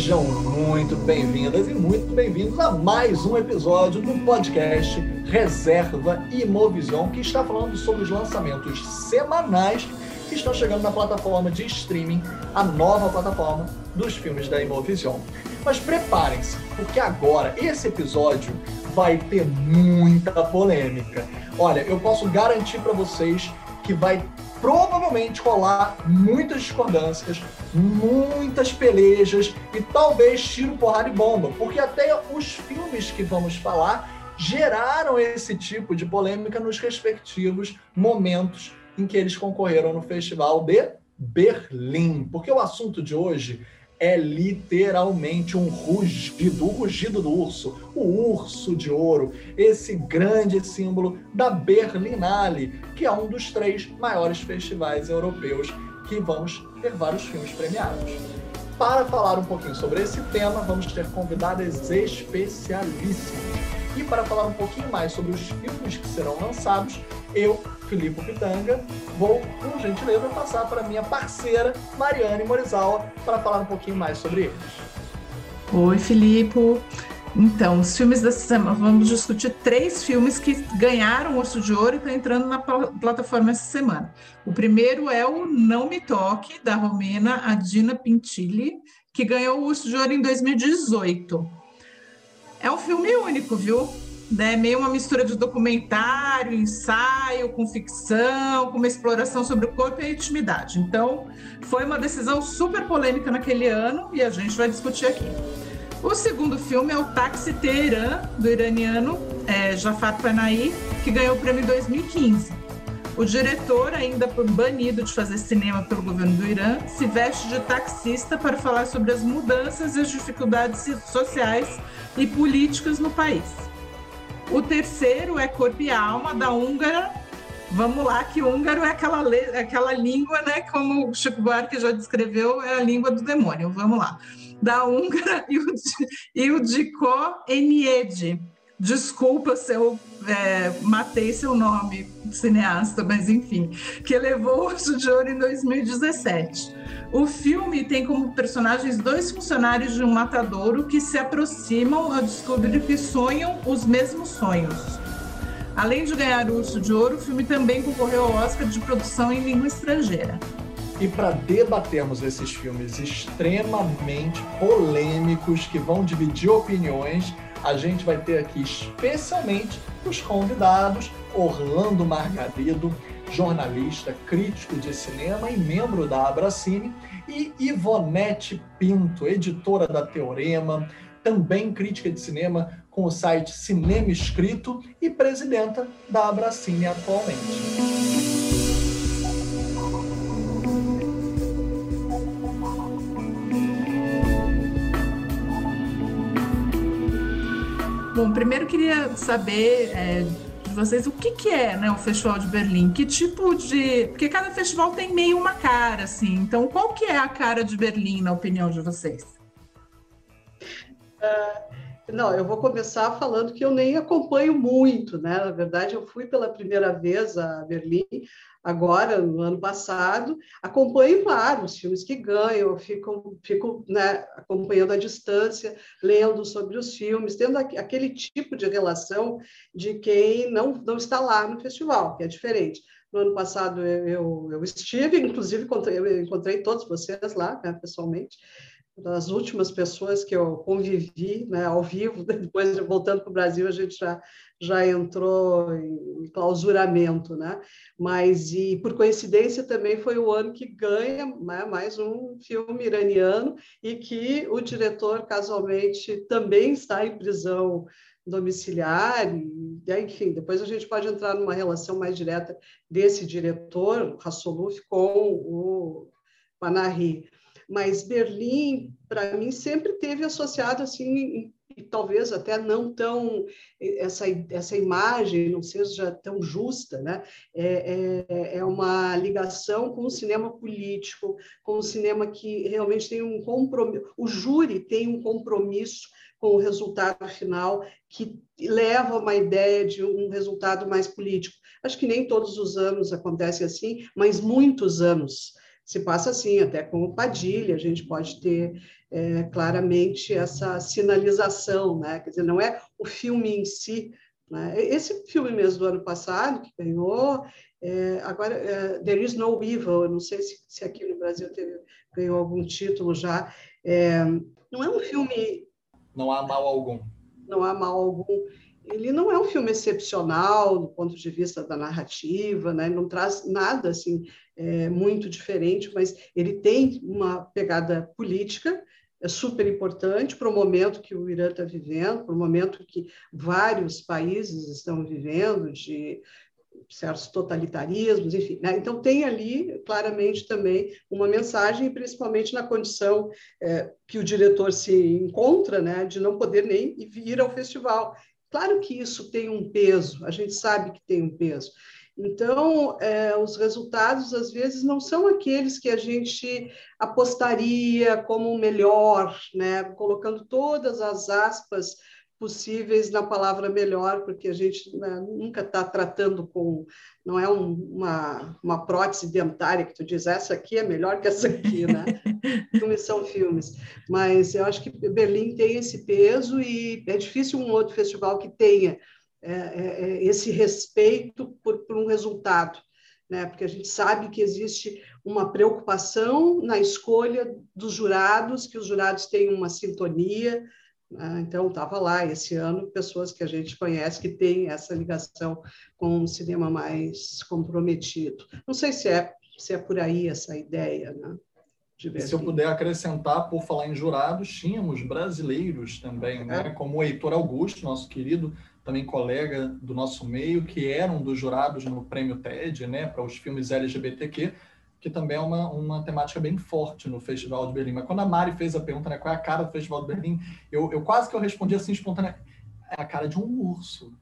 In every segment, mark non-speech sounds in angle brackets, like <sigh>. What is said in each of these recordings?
Sejam muito bem-vindas e muito bem-vindos a mais um episódio do podcast Reserva Imovision, que está falando sobre os lançamentos semanais que estão chegando na plataforma de streaming, a nova plataforma dos filmes da Imovision. Mas preparem-se, porque agora esse episódio vai ter muita polêmica. Olha, eu posso garantir para vocês que vai provavelmente rolar muitas discordâncias, muitas pelejas e talvez tiro, porrada e bomba, porque até os filmes que vamos falar geraram esse tipo de polêmica nos respectivos momentos em que eles concorreram no Festival de Berlim. Porque o assunto de hoje é literalmente um rugido, o rugido do urso, o urso de ouro, esse grande símbolo da Berlinale, que é um dos três maiores festivais europeus que vamos ter vários filmes premiados. Para falar um pouquinho sobre esse tema, vamos ter convidadas especialíssimas. E para falar um pouquinho mais sobre os filmes que serão lançados, eu Filipe Pitanga, vou, por gentileza, passar para minha parceira Mariane Morizawa para falar um pouquinho mais sobre eles. Oi, Filipe. Então, os filmes dessa semana, vamos discutir três filmes que ganharam o Urso de Ouro e estão entrando na plataforma essa semana. O primeiro é o Não Me Toque, da romena Adina Pintilli, que ganhou o Urso de Ouro em 2018. É um filme único, viu? né, meio uma mistura de documentário, ensaio, com ficção, com uma exploração sobre o corpo e a intimidade. Então, foi uma decisão super polêmica naquele ano e a gente vai discutir aqui. O segundo filme é o Táxi Teherã, do iraniano é, Jafar Panahi, que ganhou o prêmio em 2015. O diretor, ainda banido de fazer cinema pelo governo do Irã, se veste de taxista para falar sobre as mudanças e as dificuldades sociais e políticas no país. O terceiro é Corpo e Alma, da húngara. Vamos lá, que húngaro é aquela, aquela língua, né? Como o Chico Buarque já descreveu, é a língua do demônio. Vamos lá. Da húngara <laughs> Diko Eniede. Desculpa se eu é, matei seu nome, cineasta, mas enfim, que levou o Urso de Ouro em 2017. O filme tem como personagens dois funcionários de um matadouro que se aproximam a descobrir que sonham os mesmos sonhos. Além de ganhar o Urso de Ouro, o filme também concorreu ao Oscar de produção em língua estrangeira. E para debatermos esses filmes extremamente polêmicos que vão dividir opiniões, a gente vai ter aqui especialmente os convidados Orlando Margarido, jornalista, crítico de cinema e membro da Abracine, e Ivonete Pinto, editora da Teorema, também crítica de cinema com o site Cinema Escrito e presidenta da Abracine atualmente. Bom, primeiro queria saber é, de vocês o que, que é né, o Festival de Berlim, que tipo de. Porque cada festival tem meio uma cara, assim. Então, qual que é a cara de Berlim, na opinião de vocês? Uh, não, eu vou começar falando que eu nem acompanho muito, né? Na verdade, eu fui pela primeira vez a Berlim agora, no ano passado. Acompanho, claro, os filmes que ganham, eu fico, fico né, acompanhando à distância, lendo sobre os filmes, tendo aquele tipo de relação de quem não, não está lá no festival, que é diferente. No ano passado eu, eu estive, inclusive encontrei, eu encontrei todos vocês lá, né, pessoalmente, das últimas pessoas que eu convivi né, ao vivo, <laughs> depois voltando para o Brasil, a gente já, já entrou em clausuramento, né? Mas, e por coincidência, também foi o ano que ganha né, mais um filme iraniano e que o diretor, casualmente, também está em prisão domiciliar, e, enfim, depois a gente pode entrar numa relação mais direta desse diretor, Rassoluf, com o Panahi mas Berlim, para mim, sempre teve associado assim, e talvez até não tão essa, essa imagem não seja tão justa, né? É, é, é uma ligação com o cinema político, com o cinema que realmente tem um compromisso, o júri tem um compromisso com o resultado final que leva uma ideia de um resultado mais político. Acho que nem todos os anos acontece assim, mas muitos anos se passa assim, até com o Padilha, a gente pode ter é, claramente essa sinalização, né? Quer dizer, não é o filme em si. Né? Esse filme mesmo do ano passado, que ganhou, é, agora, é, There is no evil, eu não sei se, se aqui no Brasil teve, ganhou algum título já. É, não é um filme. Não há mal algum. Não há mal algum. Ele não é um filme excepcional do ponto de vista da narrativa, né? não traz nada assim é, muito diferente, mas ele tem uma pegada política é super importante para o momento que o Irã está vivendo, para o momento que vários países estão vivendo de certos totalitarismos, enfim. Né? Então, tem ali claramente também uma mensagem, principalmente na condição é, que o diretor se encontra, né, de não poder nem ir ao festival. Claro que isso tem um peso, a gente sabe que tem um peso. Então, é, os resultados, às vezes, não são aqueles que a gente apostaria como melhor, né? colocando todas as aspas possíveis na palavra melhor, porque a gente né, nunca está tratando com, não é um, uma, uma prótese dentária que tu diz, essa aqui é melhor que essa aqui, né? <laughs> filmes são filmes. Mas eu acho que Berlim tem esse peso e é difícil um outro festival que tenha é, é, é, esse respeito por, por um resultado. Né? Porque a gente sabe que existe uma preocupação na escolha dos jurados, que os jurados tenham uma sintonia, né? então, estava lá esse ano pessoas que a gente conhece que têm essa ligação com um cinema mais comprometido. Não sei se é, se é por aí essa ideia, né? se eu puder acrescentar, por falar em jurados, tínhamos brasileiros também, né? É. como o Heitor Augusto, nosso querido também colega do nosso meio, que era um dos jurados no prêmio TED, né, para os filmes LGBTQ, que também é uma, uma temática bem forte no Festival de Berlim. Mas quando a Mari fez a pergunta, né, qual é a cara do Festival de Berlim, eu, eu quase que eu respondi assim espontânea, é a cara de um urso.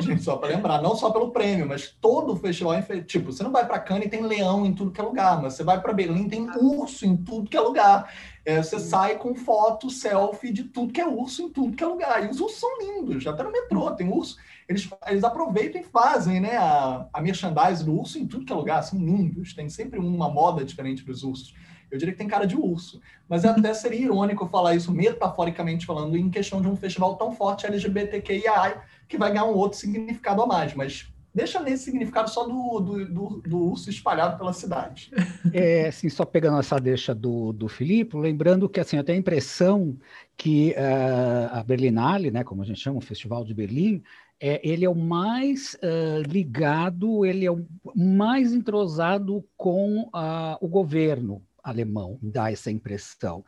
Gente, <laughs> só para lembrar, não só pelo prêmio, mas todo o festival, tipo, você não vai para Cannes e tem leão em tudo que é lugar, mas você vai para Berlim tem urso em tudo que é lugar. É, você sai com foto, selfie de tudo que é urso em tudo que é lugar. E os ursos são lindos, até no metrô tem urso. Eles, eles aproveitam e fazem né, a, a merchandise do urso em tudo que é lugar, são lindos, tem sempre uma moda diferente dos ursos. Eu diria que tem cara de urso. Mas até seria irônico falar isso, metaforicamente falando, em questão de um festival tão forte LGBTQIA, que vai ganhar um outro significado a mais. Mas deixa nesse significado só do, do, do, do, urso espalhado pela cidade. <laughs> É, assim, só pegando essa deixa do, do Filipe, lembrando que assim, eu tenho a impressão que uh, a Berlinale, né, como a gente chama, o Festival de Berlim, é, ele é o mais uh, ligado, ele é o mais entrosado com uh, o governo, alemão, dá essa impressão.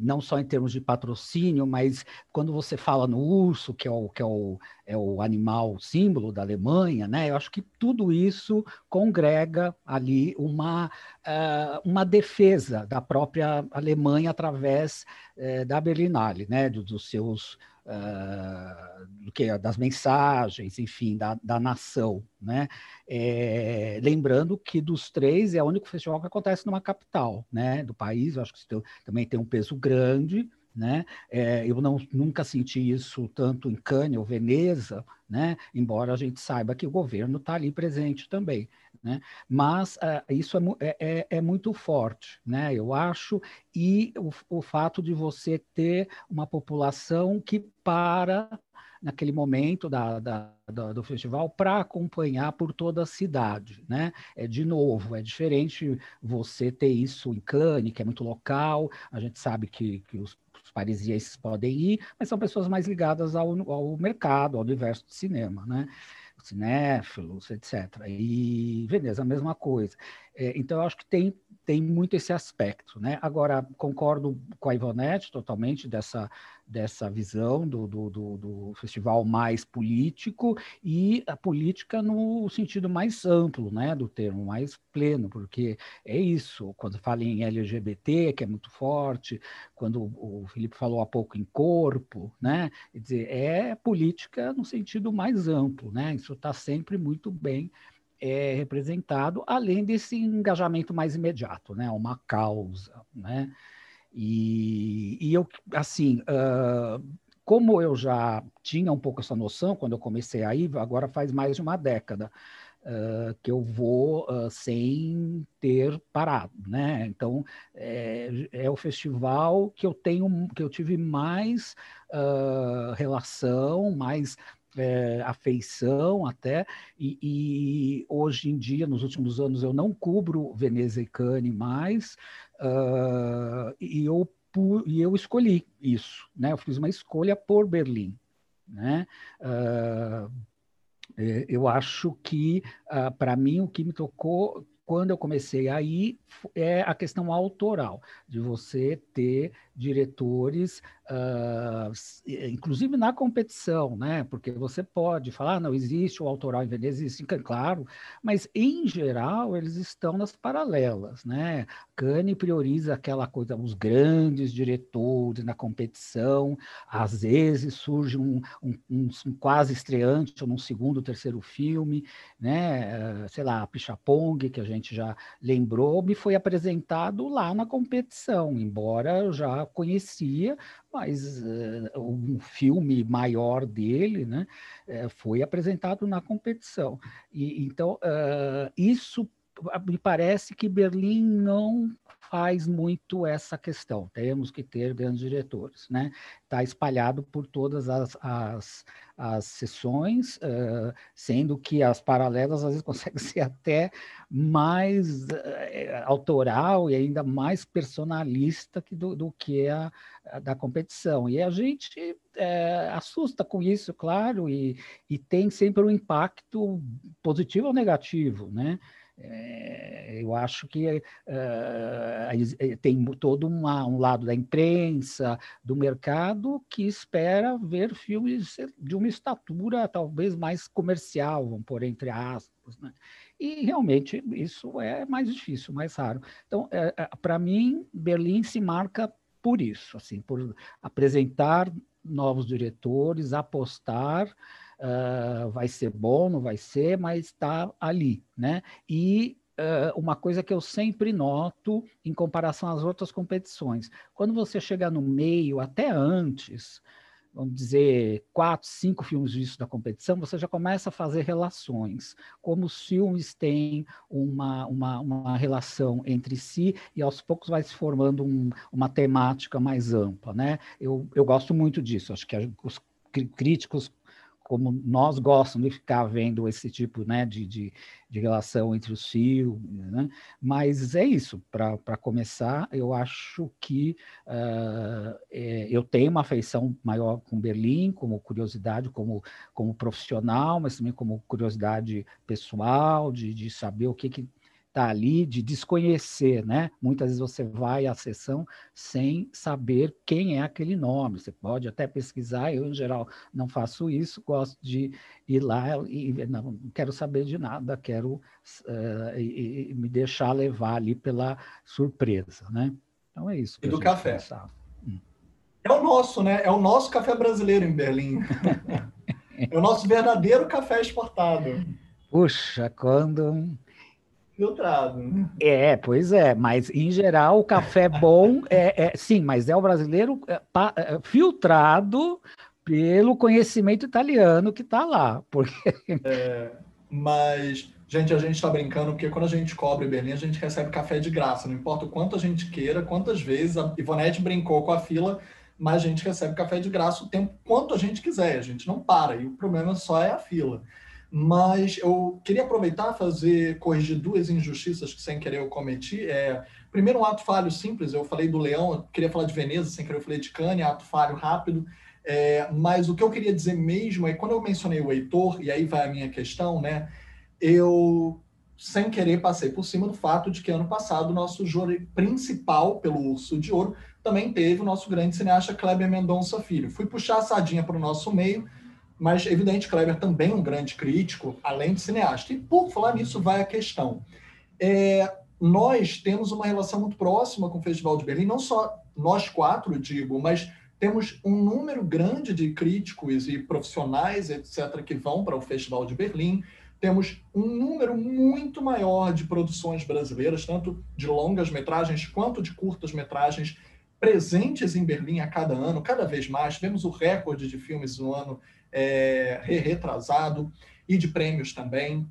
Não só em termos de patrocínio, mas quando você fala no urso, que é o, que é o, é o animal símbolo da Alemanha, né? eu acho que tudo isso congrega ali uma, uh, uma defesa da própria Alemanha através uh, da Berlinale, né? dos seus uh, do que das mensagens, enfim, da, da nação, né? É, lembrando que dos três é o único festival que acontece numa capital, né? Do país, eu acho que isso também tem um peso grande, né? É, eu não, nunca senti isso tanto em Cannes ou Veneza, né? embora a gente saiba que o governo está ali presente também. Né? Mas uh, isso é, é, é, é, muito forte, né? eu acho, e o, o fato de você ter uma população que para naquele momento da, da, da do festival para acompanhar por toda a cidade, né? É de novo, é diferente você ter isso em Cannes, que é muito local. A gente sabe que, que os, parisienses podem ir, mas são pessoas mais ligadas ao, ao mercado, ao universo do cinema, né? Cinéfilos, etc. E Veneza, a mesma coisa. É, então, eu acho que tem, tem muito esse aspecto. Né? Agora, concordo com a Ivonete totalmente dessa, dessa visão do, do, do, do, festival mais político e a política no sentido mais amplo né, do termo, mais pleno, porque é isso, quando fala em LGBT, que é muito forte, quando o Felipe falou há pouco em corpo, né, quer dizer, é política no sentido mais amplo, né, isso está sempre muito bem é representado, além desse engajamento mais imediato, né? Uma causa, né? E, e eu, assim, uh, como eu já tinha um pouco essa noção quando eu comecei a ir, agora faz mais de uma década, uh, que eu vou uh, sem ter parado, né? Então é, é, o festival que eu tenho, que eu tive mais relação, mais é, afeição até, e, e, hoje em dia, nos últimos anos, eu não cubro Veneza e Cannes mais, e eu e eu escolhi isso, né? Eu fiz uma escolha por Berlim, né? Uh, eu acho que, uh, para mim, o que me tocou quando eu comecei aí é a questão autoral, de você ter diretores, uh, inclusive na competição, né? Porque você pode falar, ah, não existe o autoral em Veneza, existe, claro, mas em geral eles estão nas paralelas, né? Cane prioriza aquela coisa, os grandes diretores na competição, às vezes surge um, um, um, um quase estreante ou num segundo, terceiro filme, né? Uh, sei lá, Pichapong, que a gente já lembrou, me foi apresentado lá na competição, embora eu já conhecia, mas uh, um filme maior dele né, uh, foi apresentado na competição. E, então, uh, isso me parece que Berlim não faz muito essa questão. Temos que ter grandes diretores, né? Está espalhado por todas as, as, as sessões, uh, sendo que as paralelas às vezes <laughs> conseguem ser até mais uh, autoral e ainda mais personalista que do, do que a, a, da competição. E a gente assusta com isso, claro, e, e tem sempre um impacto positivo ou negativo, né? É, eu acho que uh, tem todo uma, um lado da imprensa, do mercado, que espera ver filmes de uma estatura talvez mais comercial, vamos pôr entre aspas. Né? E realmente isso é mais difícil, mais raro. Então, é, para mim, Berlim se marca por isso, assim, por apresentar novos diretores, apostar uh, vai ser bom, não vai ser, mas está ali, né? E uh, uma coisa que eu sempre noto em comparação às outras competições, quando você chega no meio, até antes, vamos dizer, quatro, cinco filmes vistos da competição, você já começa a fazer relações, como os filmes têm uma, uma, uma relação entre si e aos poucos vai se formando um, uma temática mais ampla, né? Eu, eu gosto muito disso, acho que os críticos como nós gostamos de ficar vendo esse tipo né, de, de, de relação entre os filmes, né? mas é isso, para começar, eu acho que uh, é, eu tenho uma afeição maior com Berlim, como curiosidade, como, como profissional, mas também como curiosidade pessoal, de, de saber o que, que está ali, de desconhecer, né? Muitas vezes você vai à sessão sem saber quem é aquele nome. Você pode até pesquisar, eu, em geral, não faço isso, gosto de ir lá e não quero saber de nada, quero uh, e, e me deixar levar ali pela surpresa, né? Então é isso. E do café. Hum. É o nosso, né? É o nosso café brasileiro em Berlim. <laughs> é o nosso verdadeiro café exportado. Puxa, quando filtrado. É, pois é, mas em geral o café <laughs> bom é, é sim, mas é o brasileiro é, pa, é, filtrado pelo conhecimento italiano que está lá, porque é, mas gente, a gente está brincando porque quando a gente cobre Berlim a gente recebe café de graça, não importa o quanto a gente queira, quantas vezes a Ivonete brincou com a fila, mas a gente recebe café de graça o tempo quanto a gente quiser, a gente não para e o problema só é a fila. Mas eu queria aproveitar fazer corrigir duas injustiças que sem querer eu cometi. É, primeiro, um ato falho simples. Eu falei do Leão, eu queria falar de Veneza, sem querer eu falei de Cane, ato falho rápido. É, mas o que eu queria dizer mesmo é quando eu mencionei o Heitor, e aí vai a minha questão, né? Eu sem querer passei por cima do fato de que ano passado o nosso júri principal pelo Urso de Ouro também teve o nosso grande cineasta Kleber Mendonça Filho. Fui puxar a sardinha para o nosso meio mas, evidente, Kleber também é um grande crítico, além de cineasta. E, por falar nisso, vai a questão. É, nós temos uma relação muito próxima com o Festival de Berlim, não só nós quatro, digo, mas temos um número grande de críticos e profissionais, etc., que vão para o Festival de Berlim. Temos um número muito maior de produções brasileiras, tanto de longas metragens quanto de curtas metragens, presentes em Berlim a cada ano, cada vez mais. Tivemos o recorde de filmes no ano é, retrasado, e de prêmios também.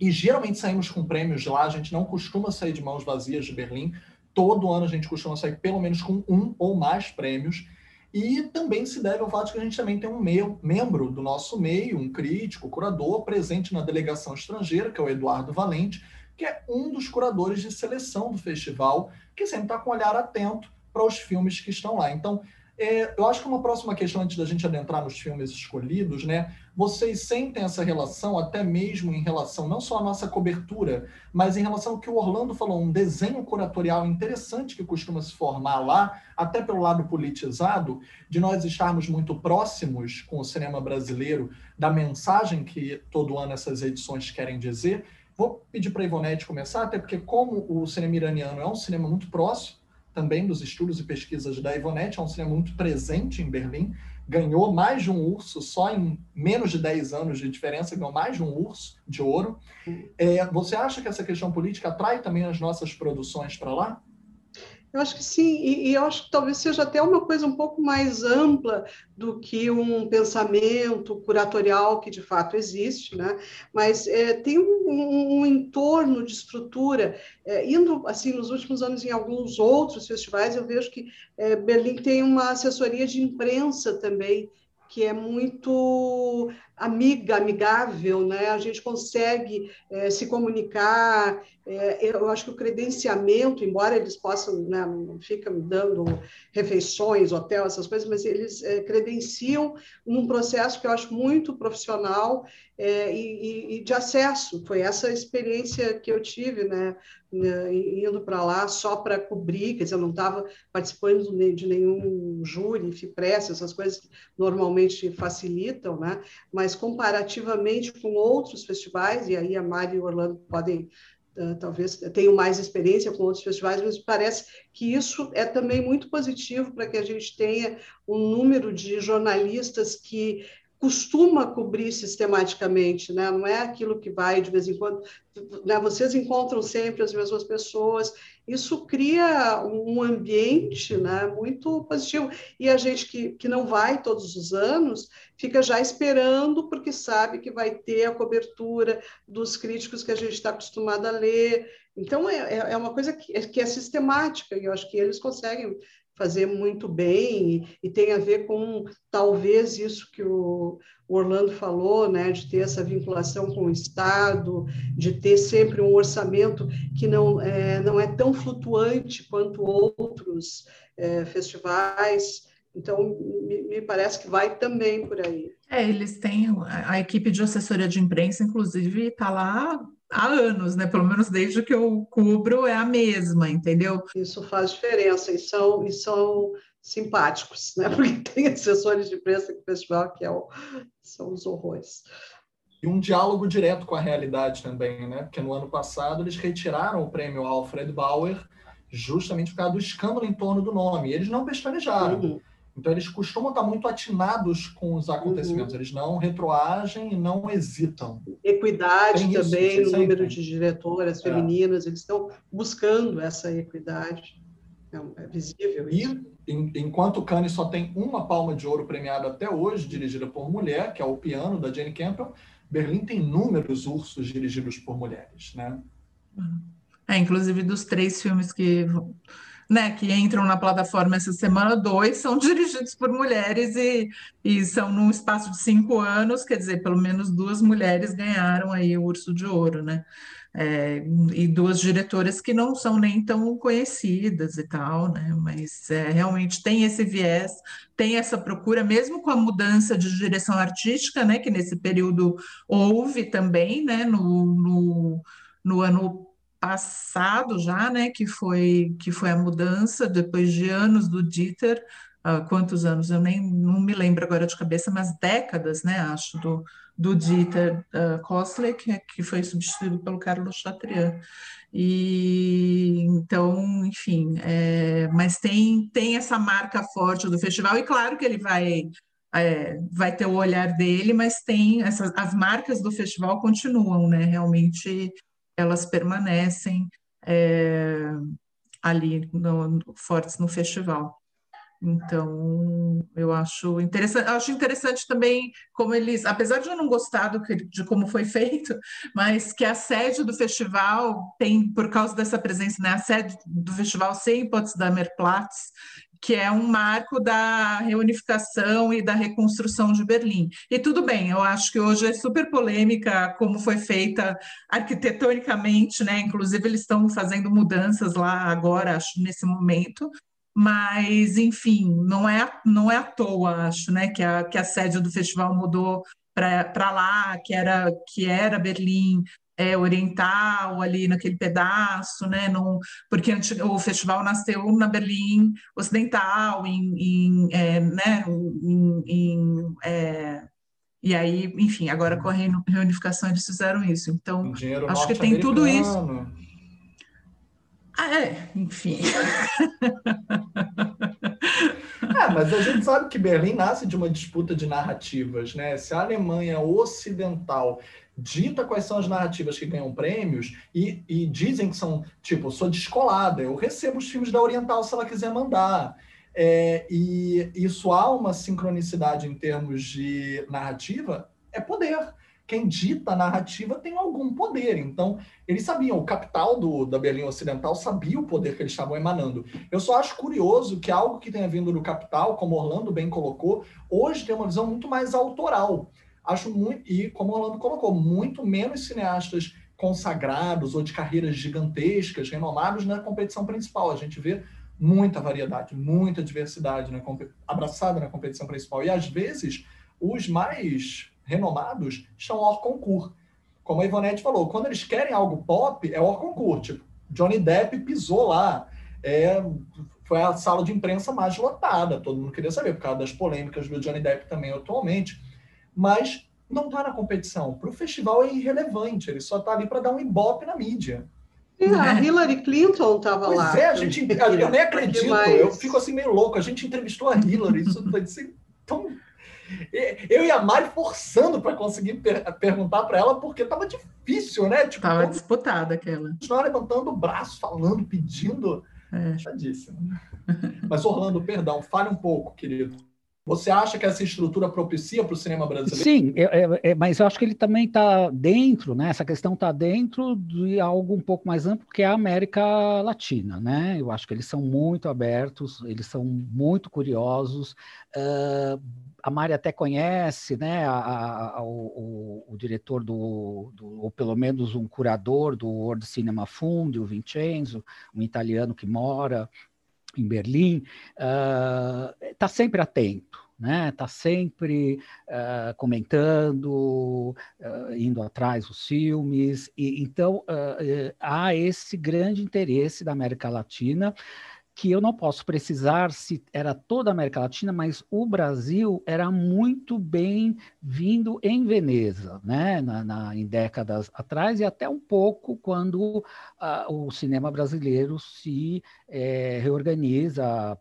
e geralmente saímos com prêmios lá, a gente não costuma sair de mãos vazias de Berlim. Todo ano a gente costuma sair pelo menos com um ou mais prêmios. E também se deve ao fato que a gente também tem um meio, membro do nosso meio, um crítico, curador, presente na delegação estrangeira, que é o Eduardo Valente, que é um dos curadores de seleção do festival, que sempre está com um olhar atento para os filmes que estão lá. Então, é, eu acho que uma próxima questão, antes da gente adentrar nos filmes escolhidos, né? Vocês sentem essa relação, até mesmo em relação, não só à nossa cobertura, mas em relação ao que o Orlando falou, um desenho curatorial interessante que costuma se formar lá, até pelo lado politizado, de nós estarmos muito próximos com o cinema brasileiro, da mensagem que todo ano essas edições querem dizer. Vou pedir para a Ivonete começar, até porque, como o cinema iraniano é um cinema muito próximo, também dos estudos e pesquisas da Ivonete, é um cinema muito presente em Berlim, ganhou mais de um urso, só em menos de 10 anos de diferença, ganhou mais de um urso de ouro. É, você acha que essa questão política atrai também as nossas produções para lá? Eu acho que sim, e, e, eu acho que talvez seja até uma coisa um pouco mais ampla do que um pensamento curatorial que de fato existe, né? mas é, tem um, um, um, entorno de estrutura. É, indo assim nos últimos anos em alguns outros festivais, eu vejo que é, Berlim tem uma assessoria de imprensa também que é muito amiga, amigável, né? A gente consegue é, se comunicar. É, eu acho que o credenciamento, embora eles possam, né, não ficam dando refeições, hotel, essas coisas, mas eles é, credenciam num processo que eu acho muito profissional é, e, e, de acesso. Foi essa experiência que eu tive, né? né indo para lá só para cobrir, quer dizer, eu não estava participando de nenhum júri, FIPRESS, essas coisas que normalmente facilitam, né? Mas mas comparativamente com outros festivais, e aí a Mari e o Orlando podem Uh, talvez tenham mais experiência com outros festivais, mas parece que isso é também muito positivo para que a gente tenha um número de jornalistas que costuma cobrir sistematicamente, né? não é aquilo que vai de vez em quando. Né? Vocês encontram sempre as mesmas pessoas, isso cria um ambiente né, muito positivo. E a gente que, que não vai todos os anos fica já esperando, porque sabe que vai ter a cobertura dos críticos que a gente está acostumado a ler. Então, é, é, é uma coisa que que é sistemática, e eu acho que eles conseguem fazer muito bem e, e, tem a ver com talvez isso que o, Orlando falou, né, de ter essa vinculação com o Estado, de ter sempre um orçamento que não é, não é tão flutuante quanto outros é, festivais. Então, me, me, parece que vai também por aí. É, eles têm a, a equipe de assessoria de imprensa, inclusive, está lá há anos, né? Pelo menos desde que eu cubro é a mesma, entendeu? Isso faz diferença e são, e são simpáticos, né? <laughs> Porque tem assessores de imprensa do festival que é o, são os horrores. E um diálogo direto com a realidade também, né? Porque no ano passado eles retiraram o prêmio Alfred Bauer justamente por causa do escândalo em torno do nome. E eles não pestanejaram. Uhum. Então, eles costumam estar muito atinados com os acontecimentos, uhum. eles não retroagem e não hesitam. Equidade Tem também, isso, no número de diretoras é. femininas, eles estão buscando essa equidade. É, é visível isso. E, em, enquanto o Cannes só tem uma palma de ouro premiada até hoje, dirigida por mulher, que é o Piano, da Jane Campbell, Berlim tem inúmeros ursos dirigidos por mulheres, né? É, inclusive dos três filmes que né, que entram na plataforma essa semana, dois são <laughs> dirigidos por mulheres e, e são num espaço de cinco anos, quer dizer, pelo menos duas mulheres ganharam aí o Urso de Ouro, né? É, e duas diretoras que não são nem tão conhecidas e tal, né? Mas é, realmente tem esse viés, tem essa procura, mesmo com a mudança de direção artística, né? Que nesse período houve também, né? No, no, no ano passado já, né, que foi que foi a mudança depois de anos do Dieter, uh, quantos anos eu nem não me lembro agora de cabeça, mas décadas, né, acho do do Dieter uh, que, que foi substituído pelo Carlos Chatrian. E então, enfim, é, mas tem tem essa marca forte do festival e claro que ele vai é, vai ter o olhar dele, mas tem essas as marcas do festival continuam, né? Realmente elas permanecem é, ali no, fortes no festival. Então, eu acho interessante, acho interessante também como eles, apesar de eu não gostar do que, de como foi feito, mas que a sede do festival tem, por causa dessa presença, né, a sede do festival sem Potsdamer Platz, que é um marco da reunificação e da reconstrução de Berlim. E tudo bem, eu acho que hoje é super polêmica como foi feita arquitetonicamente, né? Inclusive eles estão fazendo mudanças lá agora, acho nesse momento, mas enfim, não é, não é à toa, acho, né, que a, que a sede do festival mudou para lá, que era, que era Berlim é, oriental, ali naquele pedaço, né, no, porque o festival nasceu na Berlim Ocidental, em, em é, né, em, em é, e aí, enfim, agora com a reunificação eles fizeram isso. Então, acho que tem tudo isso. Ah, é, enfim. <laughs> É, mas a gente sabe que Berlim nasce de uma disputa de narrativas, né? Se a Alemanha ocidental dita quais são as narrativas que ganham prêmios e, e dizem que são, tipo, sou descolada, eu recebo os filmes da Oriental se ela quiser mandar. É, e isso há uma sincronicidade em termos de narrativa, é poder quem dita a narrativa tem algum poder. Então, eles sabiam, o capital do, da Berlim Ocidental sabia o poder que eles estavam emanando. Eu só acho curioso que algo que tenha vindo do capital, como Orlando bem colocou, hoje tem uma visão muito mais autoral. Acho muito, e como Orlando colocou, muito menos cineastas consagrados ou de carreiras gigantescas, renomados na competição principal. A gente vê muita variedade, muita diversidade na, abraçada na competição principal. E às vezes, os mais renomados estão hors concurso. Como a Ivonete falou, quando eles querem algo pop, é hors concurso. Tipo, Johnny Depp pisou lá. É, foi a sala de imprensa mais lotada. Todo mundo queria saber, por causa das polêmicas do Johnny Depp também atualmente. Mas não está na competição. Para o festival é irrelevante. Ele só está ali para dar um ibope na mídia. E a né? Hillary Clinton estava lá. Pois é, a gente, eu nem acredito. Eu fico assim meio louco. A gente entrevistou a Hillary. Isso foi assim, tão eu e a Mari forçando para conseguir per perguntar para ela, porque estava difícil, né? Tipo, tava disputada aquela. Continuar levantando o braço, falando, pedindo. É. Mas, Orlando, perdão, fale um pouco, querido. Você acha que essa estrutura propicia para o cinema brasileiro? Sim, é, é, mas eu acho que ele também está dentro, né? Essa questão está dentro de algo um pouco mais amplo, que é a América Latina, né? Eu acho que eles são muito abertos, eles são muito curiosos. Uh, a Mari até conhece, né, a, a, o, o, diretor do, do, ou pelo menos um curador do World Cinema Fund, o Vincenzo, um italiano que mora em Berlim, está uh, sempre atento, né? Está sempre uh, comentando, uh, indo atrás dos filmes, e então há esse grande interesse da América Latina que eu não posso precisar se era toda a América Latina, mas o Brasil era muito bem vindo em Veneza, né? Na, na em décadas atrás, e até um pouco quando uh, o cinema brasileiro se é, reorganiza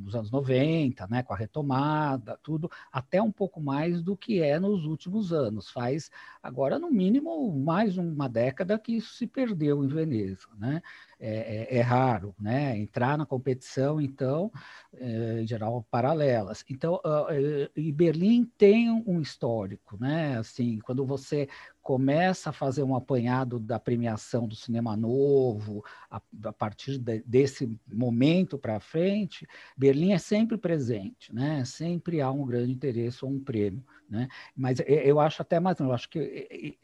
nos anos 90, né, com a retomada, tudo, até um pouco mais do que é nos últimos anos. Faz agora, no mínimo, mais uma década que isso se perdeu em Veneza. Né? É, é, é raro né? entrar na competição, então, é, em geral, paralelas. Então, uh, e Berlim tem um histórico, né? Assim, quando você começa a fazer um apanhado da premiação do cinema novo, a, a partir de, desse momento para frente, Berlim é sempre presente, né? Sempre há um grande interesse ou um prêmio, né? Mas eu acho até mais, eu acho que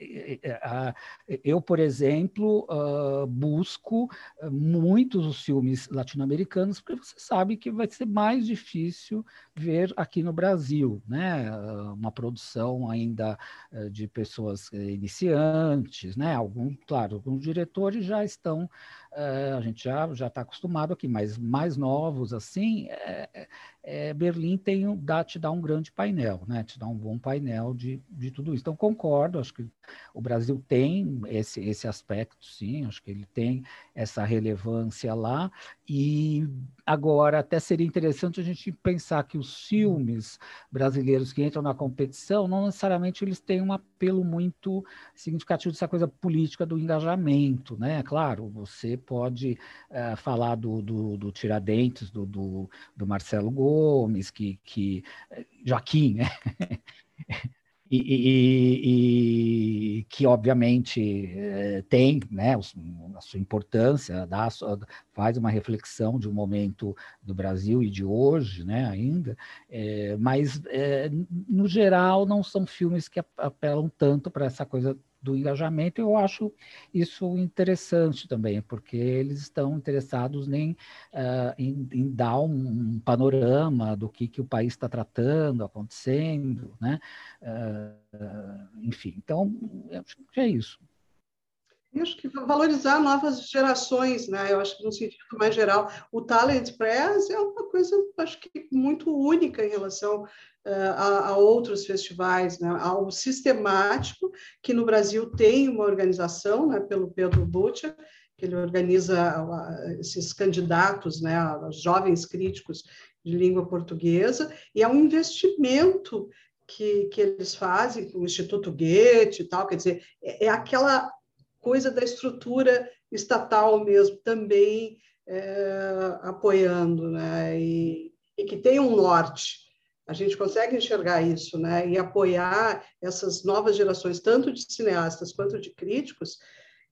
eu, por exemplo, uh, busco muitos os filmes latino-americanos, porque você sabe que vai ser mais difícil ver aqui no Brasil, né? Uma produção ainda eh, de pessoas eh, iniciantes, né? Alguns, claro, alguns diretores já estão, a gente já já está acostumado aqui, mas mais novos assim, é, Berlim tem, dá, te dá um grande painel, né? te dá um bom painel de, de tudo isso. Então, concordo, acho que o Brasil tem esse, esse aspecto, sim, acho que ele tem essa relevância lá, e agora até seria interessante a gente pensar que os filmes brasileiros que entram na competição, não necessariamente eles têm um apelo muito significativo dessa coisa política do engajamento, né? Claro, você pode uh, falar do, do, do Tiradentes, do, do, do Marcelo Gomes, que, que Joaquim, né? <laughs> E, e, e, que obviamente eh, tem né, a sua importância, dá, faz uma reflexão de um momento do Brasil e de hoje né, ainda, é, mas é, no geral não são filmes que apelam tanto para essa coisa do engajamento, eu acho isso interessante também, porque eles estão interessados em, uh, em, em, dar um, um, panorama do que, que o país está tratando, acontecendo, né? Uh, enfim, então, acho que é isso. Eu acho que valorizar novas gerações, né? Eu acho que no sentido mais geral, o Talent Press é uma coisa, acho que muito única em relação uh, a, a, outros festivais, né? Ao sistemático que no Brasil tem uma organização, né? Pelo Pedro Butcher, que ele organiza uh, esses candidatos, né? Jovens críticos de língua portuguesa e é um investimento que, que eles fazem com o Instituto Goethe e tal, quer dizer, é, é aquela coisa da estrutura estatal mesmo também é, apoiando, né? E, e, que tem um norte. A gente consegue enxergar isso, né? E apoiar essas novas gerações, tanto de cineastas quanto de críticos,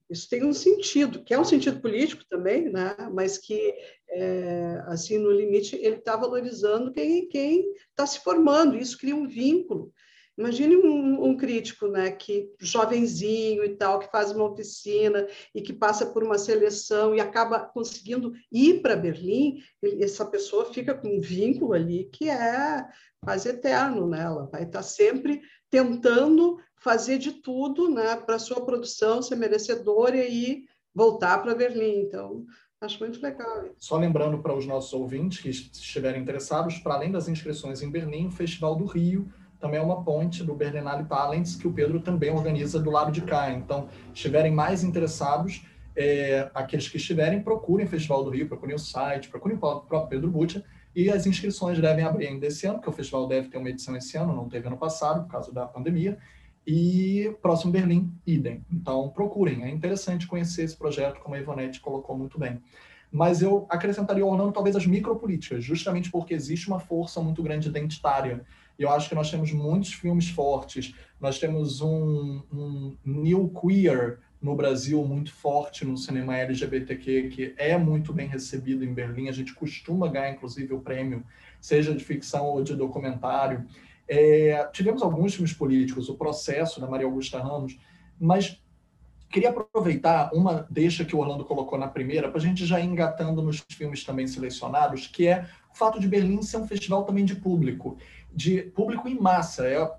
isso tem um sentido, que é um sentido político também, né? Mas que, é, assim, no limite, ele está valorizando quem está se formando. Isso cria um vínculo Imagine um, um, crítico, né, que jovenzinho e tal, que faz uma oficina e que passa por uma seleção e acaba conseguindo ir para Berlim, ele, essa pessoa fica com um vínculo ali que é quase eterno, né? Ela vai estar sempre tentando fazer de tudo, né, para sua produção ser merecedora e voltar para Berlim. Então, Acho muito legal. Só lembrando para os nossos ouvintes que estiverem interessados, para além das inscrições em Berlim, o Festival do Rio também é uma ponte do Berlinale Talents que o Pedro também organiza do lado de cá. Então, estiverem mais interessados, é, aqueles que estiverem, procurem o Festival do Rio, procurem o site, procurem o próprio Pedro Butcher, e as inscrições devem abrir ainda esse ano, porque o festival deve ter uma edição esse ano, não teve ano passado, por causa da pandemia, e próximo Berlim, idem. Então, procurem, é interessante conhecer esse projeto, como a Ivonete colocou muito bem. Mas eu acrescentaria, Orlando, talvez as micropolíticas, justamente porque existe uma força muito grande identitária e eu acho que nós temos muitos filmes fortes. Nós temos um, um new queer no Brasil muito forte no cinema LGBTQ, que é muito bem recebido em Berlim. A gente costuma ganhar, inclusive, o prêmio, seja de ficção ou de documentário. É, tivemos alguns filmes políticos, O Processo, da Maria Augusta Ramos, mas queria aproveitar uma deixa que o Orlando colocou na primeira, para a gente já ir engatando nos filmes também selecionados, que é o fato de Berlim ser um festival também de público de público em massa. É,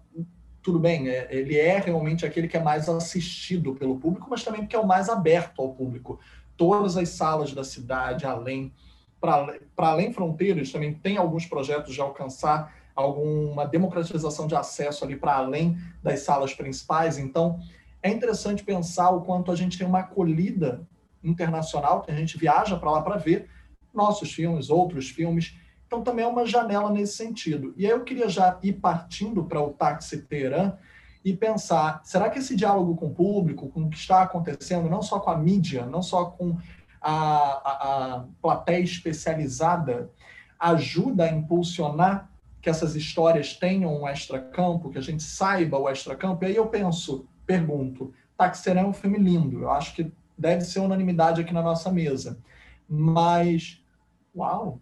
tudo bem, é, ele é realmente aquele que é mais assistido pelo público, mas também porque é o mais aberto ao público. Todas as salas da cidade, além, para além fronteiras, também tem alguns projetos de alcançar alguma democratização de acesso ali para além das salas principais. Então, é interessante pensar o quanto a gente tem uma acolhida internacional, que a gente viaja para lá para ver nossos filmes, outros filmes, então, também é uma janela nesse sentido. E aí eu queria já ir partindo para o táxi Teherã e pensar, será que esse diálogo com o público, com o que está acontecendo, não só com a mídia, não só com a, a, a plateia especializada, ajuda a impulsionar que essas histórias tenham um extra-campo, que a gente saiba o extra-campo? E aí eu penso, pergunto, Taxerã é um filme lindo, eu acho que deve ser unanimidade aqui na nossa mesa. Mas, uau,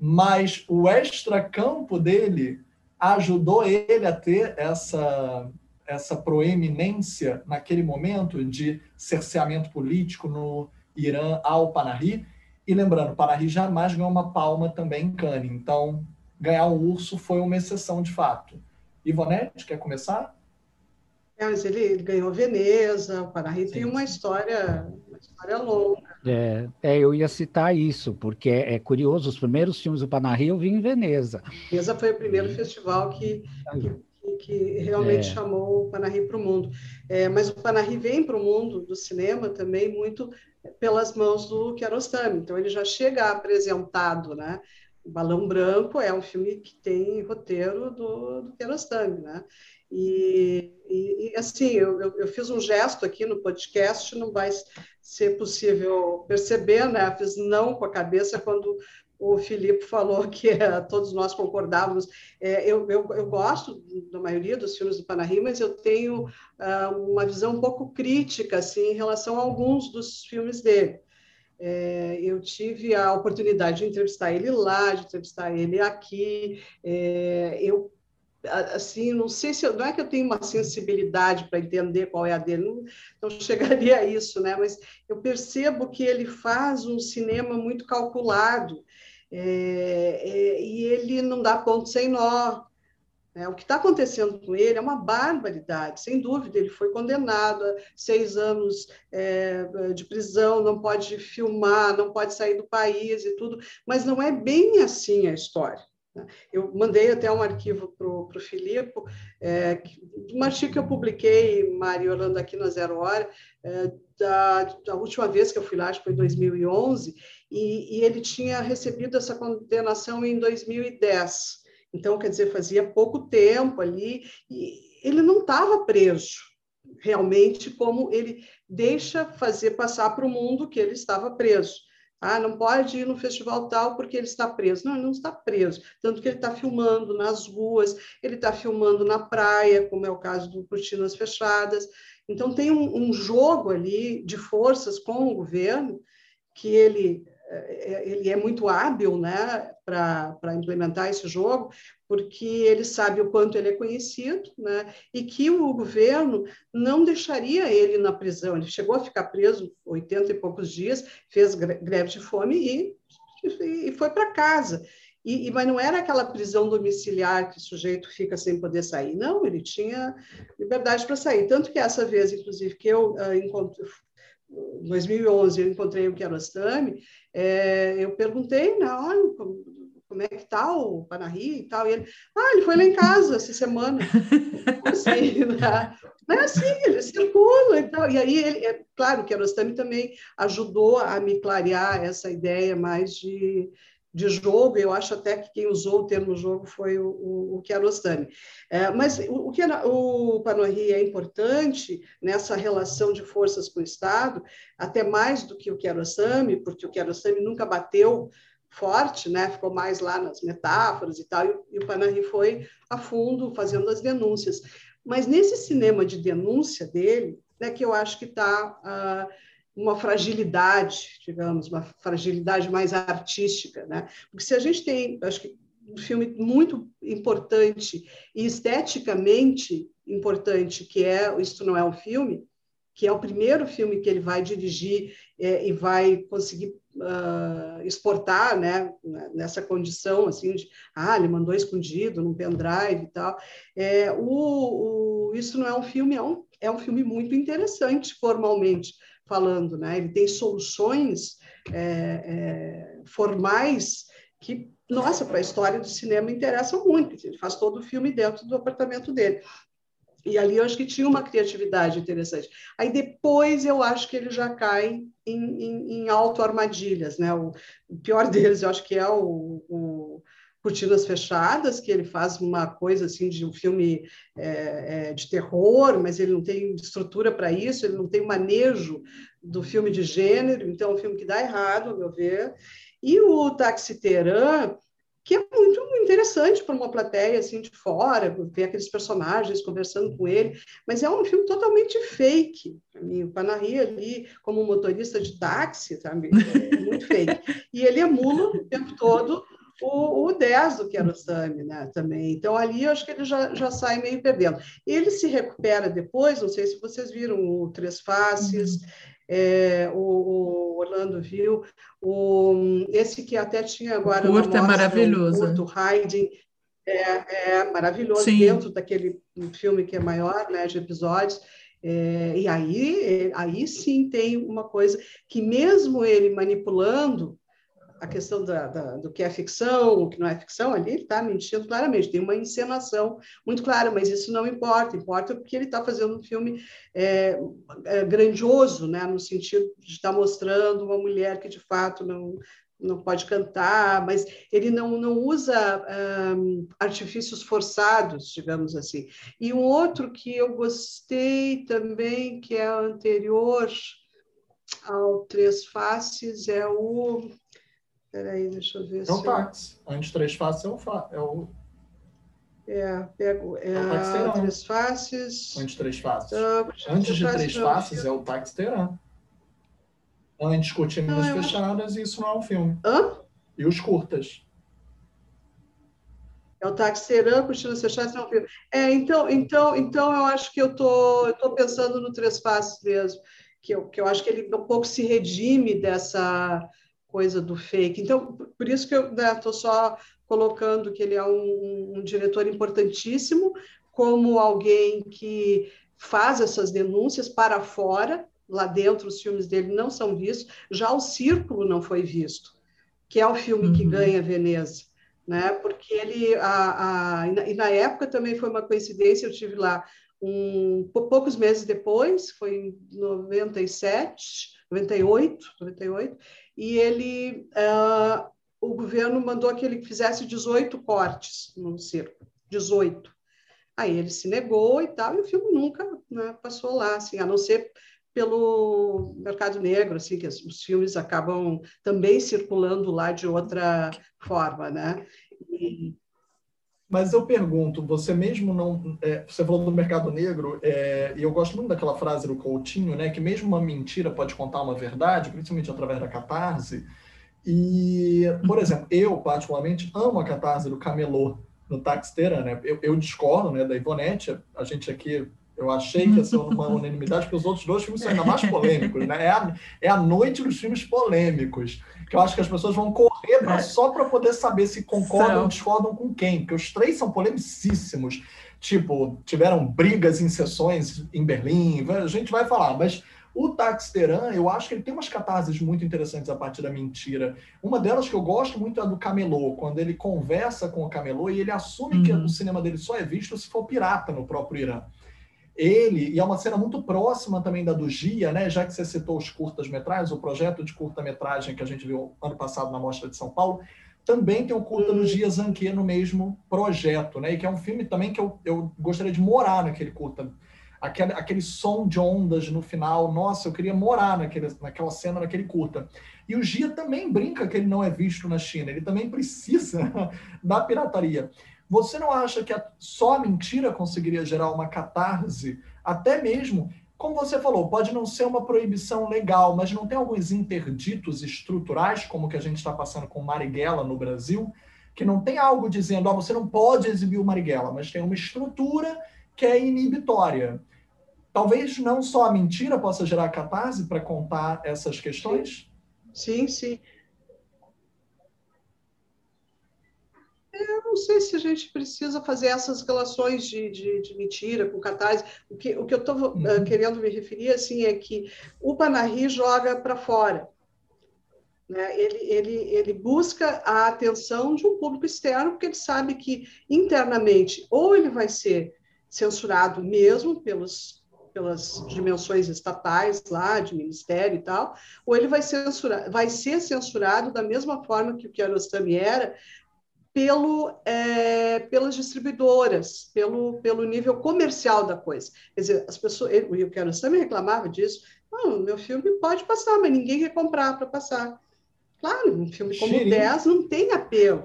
mas o extracampo dele ajudou ele a ter essa, essa proeminência naquele momento de cerceamento político no Irã ao Panahi. E lembrando, Panahi jamais ganhou uma palma também em Cannes, então ganhar um urso foi uma exceção de fato. Ivonete, quer começar? É, mas ele, ele, ganhou Veneza, o Panahi tem uma história história longa. É, é, eu ia citar isso, porque é, é, curioso, os primeiros filmes do Panahi eu vi em Veneza. Veneza foi o primeiro festival que, que, que realmente é. chamou o Panahi para o mundo. É, mas o Panahi vem para o mundo do cinema também muito pelas mãos do Kiarostami, então ele já chega apresentado, né? O Balão Branco é um filme que tem roteiro do, do Kiarostami, né? E, e, e assim, eu, eu, fiz um gesto aqui no podcast, não vai ser possível perceber, né? Fiz não com a cabeça quando o Filipe falou que é, todos nós concordávamos. É, eu, eu, eu, gosto da maioria dos filmes do Panahi, mas eu tenho uh, uma visão um pouco crítica assim, em relação a alguns dos filmes dele. É, eu tive a oportunidade de entrevistar ele lá, de entrevistar ele aqui. Eu assim, não sei se eu, não é que eu tenho uma sensibilidade para entender qual é a dele, não, não, <laughs> chegaria a isso, né? Mas eu percebo que ele faz um cinema muito calculado é, é, e ele não dá ponto sem nó. Né? O que está acontecendo com ele é uma barbaridade, sem dúvida. Ele foi condenado a seis anos é, de prisão, não pode filmar, não pode sair do país e tudo, mas não é bem assim a história. Né? Eu mandei até um arquivo para o Filipe, é, um artigo que eu publiquei, Maria Orlando, aqui na Zero Hora, é, da, da, última vez que eu fui lá, acho que foi em 2011, e, e ele tinha recebido essa condenação em 2010. Então, quer dizer, fazia pouco tempo ali, e ele não estava preso, realmente, como ele deixa fazer passar para o mundo que ele estava preso. Ah, não pode ir no festival tal porque ele está preso. Não, ele não está preso. Tanto que ele está filmando nas ruas, ele está filmando na praia, como é o caso do Cortinas Fechadas. Então, tem um, um jogo ali de forças com o governo que ele ele é muito hábil né, para implementar esse jogo, porque ele sabe o quanto ele é conhecido, né, e que o governo não deixaria ele na prisão. Ele chegou a ficar preso 80 e poucos dias, fez greve de fome e, e foi para casa. E, e, mas não era aquela prisão domiciliar que o sujeito fica sem poder sair. Não, ele tinha liberdade para sair. Tanto que essa vez, inclusive, que eu uh, 2011 eu encontrei o Kiarostami, é, eu perguntei, né, olha, como, é que tá o Panahi e tal, e ele, ah, ele foi lá em casa essa semana. <laughs> assim, né? Não é assim, ele circula e tal. E aí, ele, é claro que Kiarostami também ajudou a me clarear essa ideia mais de, de jogo, eu acho até que quem usou o termo jogo foi o, o, o Kiarostami. É, mas o, o, que o Panohi é importante nessa relação de forças com o Estado, até mais do que o Kiarostami, porque o Kiarostami nunca bateu forte, né? ficou mais lá nas metáforas e tal, e, e o Panahi foi a fundo fazendo as denúncias. Mas nesse cinema de denúncia dele, né, que eu acho que está... Uh, uma fragilidade, digamos, uma fragilidade mais artística, né? Porque se a gente tem, acho que um filme muito importante e esteticamente importante, que é Isto Não É um Filme, que é o primeiro filme que ele vai dirigir é, e vai conseguir uh, exportar, né, nessa condição, assim, de, ah, ele mandou escondido num pendrive e tal. É, o, o Isso Não É um Filme é um, é um filme muito interessante formalmente, falando, né? Ele tem soluções é, é, formais que, nossa, para a história do cinema interessam muito. Ele faz todo o filme dentro do apartamento dele. E ali eu acho que tinha uma criatividade interessante. Aí depois eu acho que ele já cai em, em, em auto-armadilhas, né? O, o, pior <laughs> deles eu acho que é o, o Cortinas Fechadas, que ele faz uma coisa assim de um filme é, é, de terror, mas ele não tem estrutura para isso, ele não tem manejo do filme de gênero, então é um filme que dá errado, ao meu ver. E o Taxiterã, que é muito interessante para uma plateia assim de fora, ver aqueles personagens conversando com ele, mas é um filme totalmente fake. O Panahi ali, como motorista de táxi, sabe? É muito fake. E ele emula o tempo todo o, o 10 do Kiarostami, né, também. Então, ali eu acho que ele já, já sai meio perdendo. Ele se recupera depois, não sei se vocês viram o Três Faces, uhum. é, o, o, Orlando viu, o, esse que até tinha agora... O curto é maravilhoso. O curto, é, é maravilhoso Sim. dentro daquele filme que é maior, né, de episódios. É, e aí, aí sim tem uma coisa que mesmo ele manipulando a questão da, da, do que é ficção, o que não é ficção, ali ele está mentindo claramente, tem uma encenação muito clara, mas isso não importa, importa porque ele está fazendo um filme é, é, grandioso, né, no sentido de estar tá mostrando uma mulher que de fato não, não pode cantar, mas ele não, não usa um, artifícios forçados, digamos assim. E um outro que eu gostei também, que é anterior ao Três Faces, é o Peraí, deixa eu ver. É o táxi. Eu... Antes três faces é o. Fa... É, o... é, pego. É, é o três faces. Antes três faces. Antes de três faces é o táxi Teran. Antes cortinas não, fechadas, e isso não é um filme. Hã? E os curtas. É o Taxeran, Cortinas Fechadas, não é um filme. É, então, então, então eu acho que eu tô, eu tô pensando no Três Faces mesmo, que eu, que eu acho que ele um pouco se redime dessa, coisa do fake. Então, por isso que eu estou né, só colocando que ele é um, um, diretor importantíssimo, como alguém que faz essas denúncias para fora, lá dentro os filmes dele não são vistos, já o Círculo não foi visto, que é o filme uhum. que ganha Veneza. Né? Porque ele, a, a, e na época também foi uma coincidência, eu tive lá um, poucos meses depois, foi em 97, 98, 98, e ele, uh, o governo mandou que ele fizesse 18 cortes no circo, 18. Aí ele se negou e tal, e o filme nunca né, passou lá, assim, a não ser pelo mercado negro, assim, que os filmes acabam também circulando lá de outra forma, né? E, mas eu pergunto, você mesmo não. É, você falou do mercado negro, é, e eu gosto muito daquela frase do Coutinho, né? Que mesmo uma mentira pode contar uma verdade, principalmente através da catarse. E, por uhum. exemplo, eu, particularmente, amo a catarse do Camelô no Taxteira, né? Eu, eu discordo né, da Ivonete, a gente aqui eu achei que ia ser uma unanimidade, porque os outros dois filmes são ainda mais polêmicos, né? É a, é a noite dos filmes polêmicos, que eu acho que as pessoas vão correr pra, é. só para poder saber se concordam são. ou discordam com quem, porque os três são polemicíssimos. Tipo, tiveram brigas em sessões em Berlim, a gente vai falar, mas o Taxteran, eu acho que ele tem umas catarses muito interessantes a partir da mentira. Uma delas que eu gosto muito é a do Camelô, quando ele conversa com o Camelô e ele assume uhum. que o cinema dele só é visto se for pirata no próprio Irã ele, e é uma cena muito próxima também da do Gia, né? já que você citou os curtas-metragens, o projeto de curta-metragem que a gente viu ano passado na Mostra de São Paulo, também tem o curta do Gia Zanquet no mesmo projeto, né? E que é um filme também que eu, eu gostaria de morar naquele curta. Aquele, aquele som de ondas no final, nossa, eu queria morar naquele, naquela cena, naquele curta. E o Gia também brinca que ele não é visto na China, ele também precisa <laughs> da pirataria. Você não acha que só a mentira conseguiria gerar uma catarse, até mesmo, como você falou, pode não ser uma proibição legal, mas não tem alguns interditos estruturais, como que a gente está passando com Marighella no Brasil, que não tem algo dizendo, ó, oh, você não pode exibir o Marighella, mas tem uma estrutura que é inibitória. Talvez não só a mentira possa gerar catarse para contar essas questões? Sim, sim. Eu não sei se a gente precisa fazer essas relações de, de, de mentira com catarse. O que, o que eu estou uh, uhum. querendo me referir assim é que o Panahi joga para fora. Né? Ele, ele, ele busca a atenção de um público externo, porque ele sabe que internamente ou ele vai ser censurado mesmo pelos, pelas dimensões estatais lá, de ministério e tal, ou ele vai, censurar, vai ser censurado da mesma forma que o Kiarostami era, pelo, é, pelas distribuidoras, pelo, pelo nível comercial da coisa. Quer dizer, as pessoas, ele, o Kiarostami reclamava disso, não, meu filme pode passar, mas ninguém quer comprar para passar. Claro, um filme como Xirinho. 10 não tem apelo.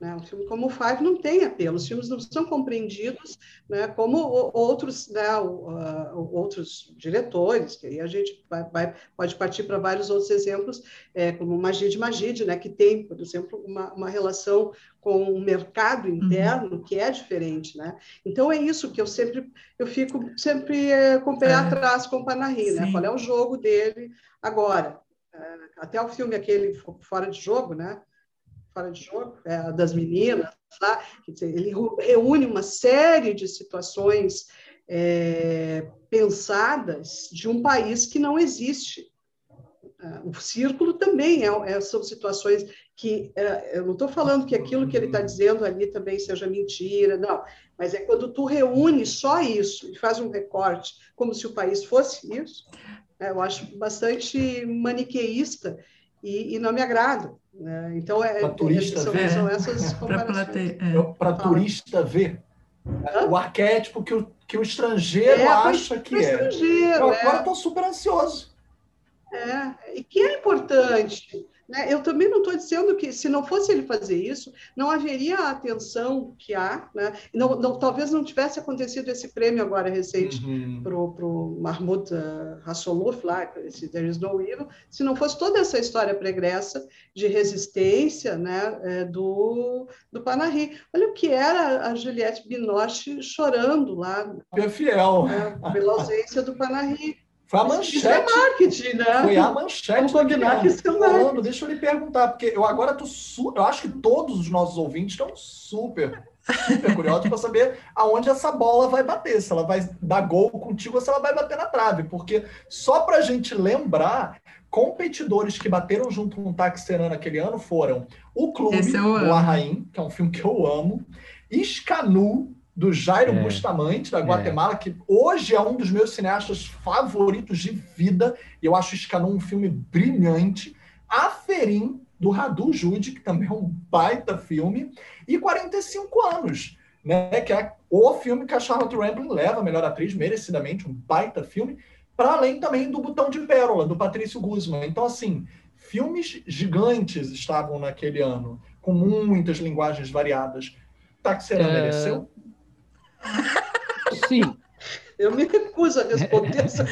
Né? Um filme como o Five não tem apelo, os filmes não são compreendidos né, como outros, né, uh, outros diretores, que aí a gente vai, vai pode partir para vários outros exemplos, é, como Magid Magid, né, que tem, por exemplo, uma, uma relação com o mercado uhum. interno uhum. que é diferente. Né? Então é isso que eu sempre eu fico sempre é, com o pé é. atrás com o Panahi, né? qual é o jogo dele agora. É, até o filme aquele Fora de Jogo, né? Fora de jogo, é, das meninas, lá, dizer, ele reúne uma série de situações é, pensadas de um país que não existe. Ah, o círculo também é, é, são situações que é, eu não estou falando que aquilo que ele está dizendo ali também seja mentira, não, mas é quando tu reúne só isso e faz um recorte como se o país fosse isso, é, eu acho bastante maniqueísta e, e não me agrada. Né? Então, é, para turista são, ver. são essas <laughs> comparações. Para turista ver. O arquétipo que o, que o estrangeiro é, acha que é. Eu é. agora estou super ansioso. É, e que é importante. Né? Eu também não estou dizendo que, se não fosse ele fazer isso, não haveria a atenção que há. Né? Não, não, talvez não tivesse acontecido esse prêmio agora recente Uhum. para o Mahmoud uh, lá, esse There is no Evil, se não fosse toda essa história pregressa de resistência né, é, do, do Panahi. Olha o que era a Juliette Binoche chorando lá, É fiel. né, pela ausência do Panahi. Foi a Isso é manchete. marketing, né? Foi a manchete Vamos combinar que isso é Falando, deixa eu lhe perguntar, porque eu agora tô su... eu acho que todos os nossos ouvintes estão super, super curiosos para saber aonde essa bola vai bater, se ela vai dar gol contigo ou se ela vai bater na trave, porque só para a gente lembrar, competidores que bateram junto com o Taxeran naquele ano foram o Clube amo. Arraim, que é um filme que eu amo, Scanu, do Jairo É. Bustamante, da Guatemala, que hoje é um dos meus cineastas favoritos de vida, e eu acho Scanu um filme brilhante. Aferim, do Radu Jude, que também é um baita filme, e 45 anos, né? Que é o filme que a Charlotte Rampling leva a melhor atriz, merecidamente, um baita filme, para além também do Botão de Pérola, do Patrício Guzman. Então, assim, filmes gigantes estavam naquele ano, com muitas linguagens variadas. Taxeran É. mereceu? Sim, Eu me recuso a responder essa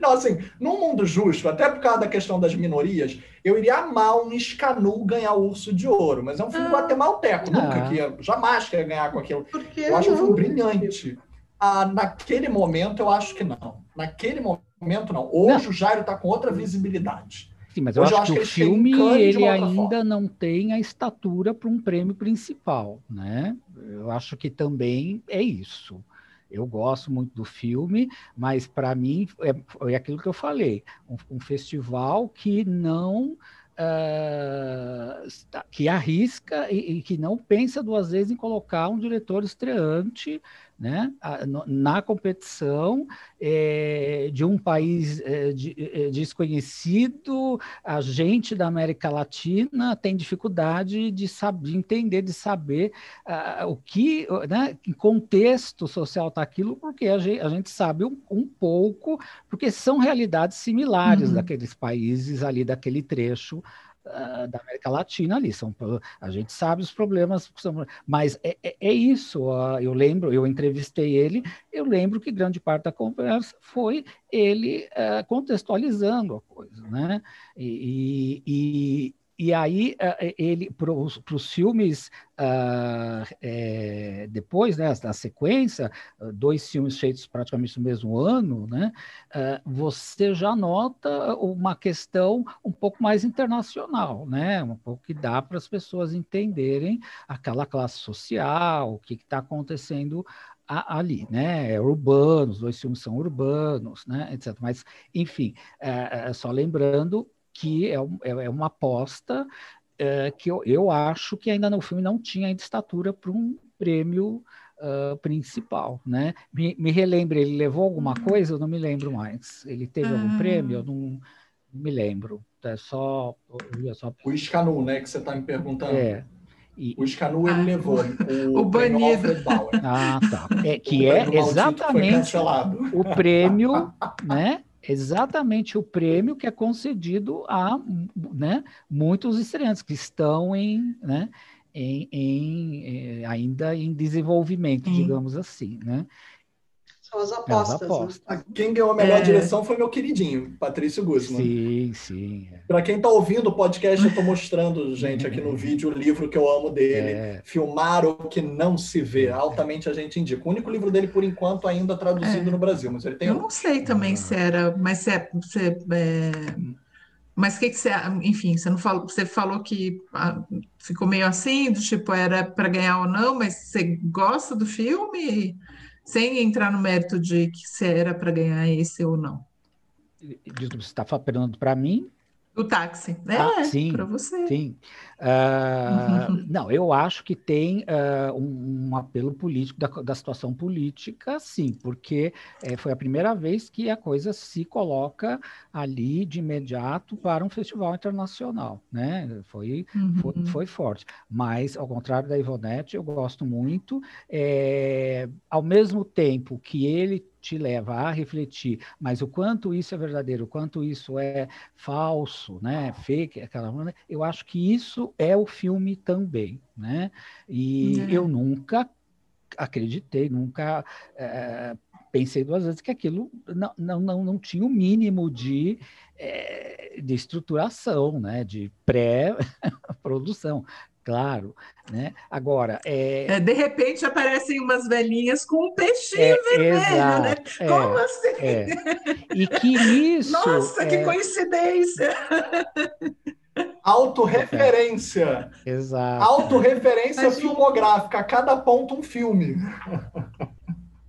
Não, assim, num mundo justo, até por causa da questão das minorias, eu iria amar um Scanu ganhar o Urso de Ouro, mas é um filme Ah. guatemalteco, nunca Ah. que ia, jamais que ia ganhar com aquilo. Porque Eu acho um não? filme brilhante. Ah, naquele momento, eu acho que não. Naquele momento, não. Hoje o Jairo está com outra visibilidade. Sim, mas eu acho acho que que o filme ele ainda forma. não tem a estatura para um prêmio principal, né? Eu acho que também é isso. Eu gosto muito do filme, mas para mim é, é aquilo que eu falei, um, um festival que não está- que arrisca e, e que não pensa duas vezes em colocar um diretor estreante né, na competição eh, de um país eh, de- eh, desconhecido, a gente da América Latina tem dificuldade de saber, de entender, de saber ah, o que, né, que contexto social está aquilo, porque a gente, a gente sabe um, um pouco, porque são realidades similares Uhum. daqueles países ali, daquele trecho ah, da América Latina ali. São, a gente sabe os problemas, mas é, é- é isso. eu lembro, eu entrevistei ele, eu lembro que grande parte da conversa foi ele ah, contextualizando a coisa, né? E, e, e aí ah, ele para os filmes ah, eh, depois, né, da sequência, ah, dois filmes feitos praticamente no mesmo ano, né? ah, você já nota uma questão um pouco mais internacional, né? Um pouco que dá para as pessoas entenderem aquela classe social, o que está acontecendo ali, né? É urbano, os dois filmes são urbanos, né? Etc. Mas, enfim, é, é só lembrando que é, é- é uma aposta é, que eu, eu acho que ainda no filme não tinha ainda estatura para um prêmio ah, principal, né? Me, me relembre, ele levou alguma coisa? Eu não me lembro mais. Ele teve algum Ah. prêmio? Eu não, não me lembro. É só, ia só O Scanu, né, que você está me perguntando. é. E, O Scanu, ele Ah, levou o, <laughs> o banido. Ah, tá. É, O que é maldito Foi exatamente o prêmio, <laughs> né? Exatamente o prêmio que é concedido a né, muitos estreantes que estão em, né, em, em, eh, ainda em desenvolvimento, Sim. digamos assim, né? São as apostas. né? apostas. Quem ganhou a melhor É. direção foi meu queridinho, Patrício Guzman. Sim, sim. é. Para quem está ouvindo o podcast, eu estou mostrando, gente, aqui no <laughs> vídeo o livro que eu amo dele. É, Filmar o que não se vê. Altamente a gente indica. O único livro dele, por enquanto, ainda traduzido É. no Brasil, mas ele tem Eu um. não sei também se era, mas se é, se é, Mas o que, que você, enfim, você não falou, você falou que ah, ficou meio assim, do tipo, era para ganhar ou não, mas você gosta do filme, sem entrar no mérito de que se era para ganhar esse ou não? Você está perguntando para mim? O táxi, é, ah, sim, para você. Sim. Uh, <laughs> não, eu acho que tem uh, um, um, apelo político da, da, situação política, sim, porque é, foi a primeira vez que a coisa se coloca ali de imediato para um festival internacional, né? Foi, uhum. foi, foi, forte. Mas, ao contrário da Ivonete, eu gosto muito. É, ao mesmo tempo que ele te leva a refletir, mas o quanto isso é verdadeiro, o quanto isso é falso, né, fake, aquela, eu acho que isso é o filme também, né? E é. eu nunca acreditei, nunca é, pensei duas vezes que aquilo não, não, não, não tinha o mínimo de, é, de estruturação, né, de pré-produção <laughs> claro, né? Agora, é... é... de repente aparecem umas velhinhas com um peixinho é, vermelho, né? exato, né? É, Como assim? É. E que isso... Nossa, que é coincidência! Autorreferência. Exato. Autorreferência filmográfica, a cada ponto um filme.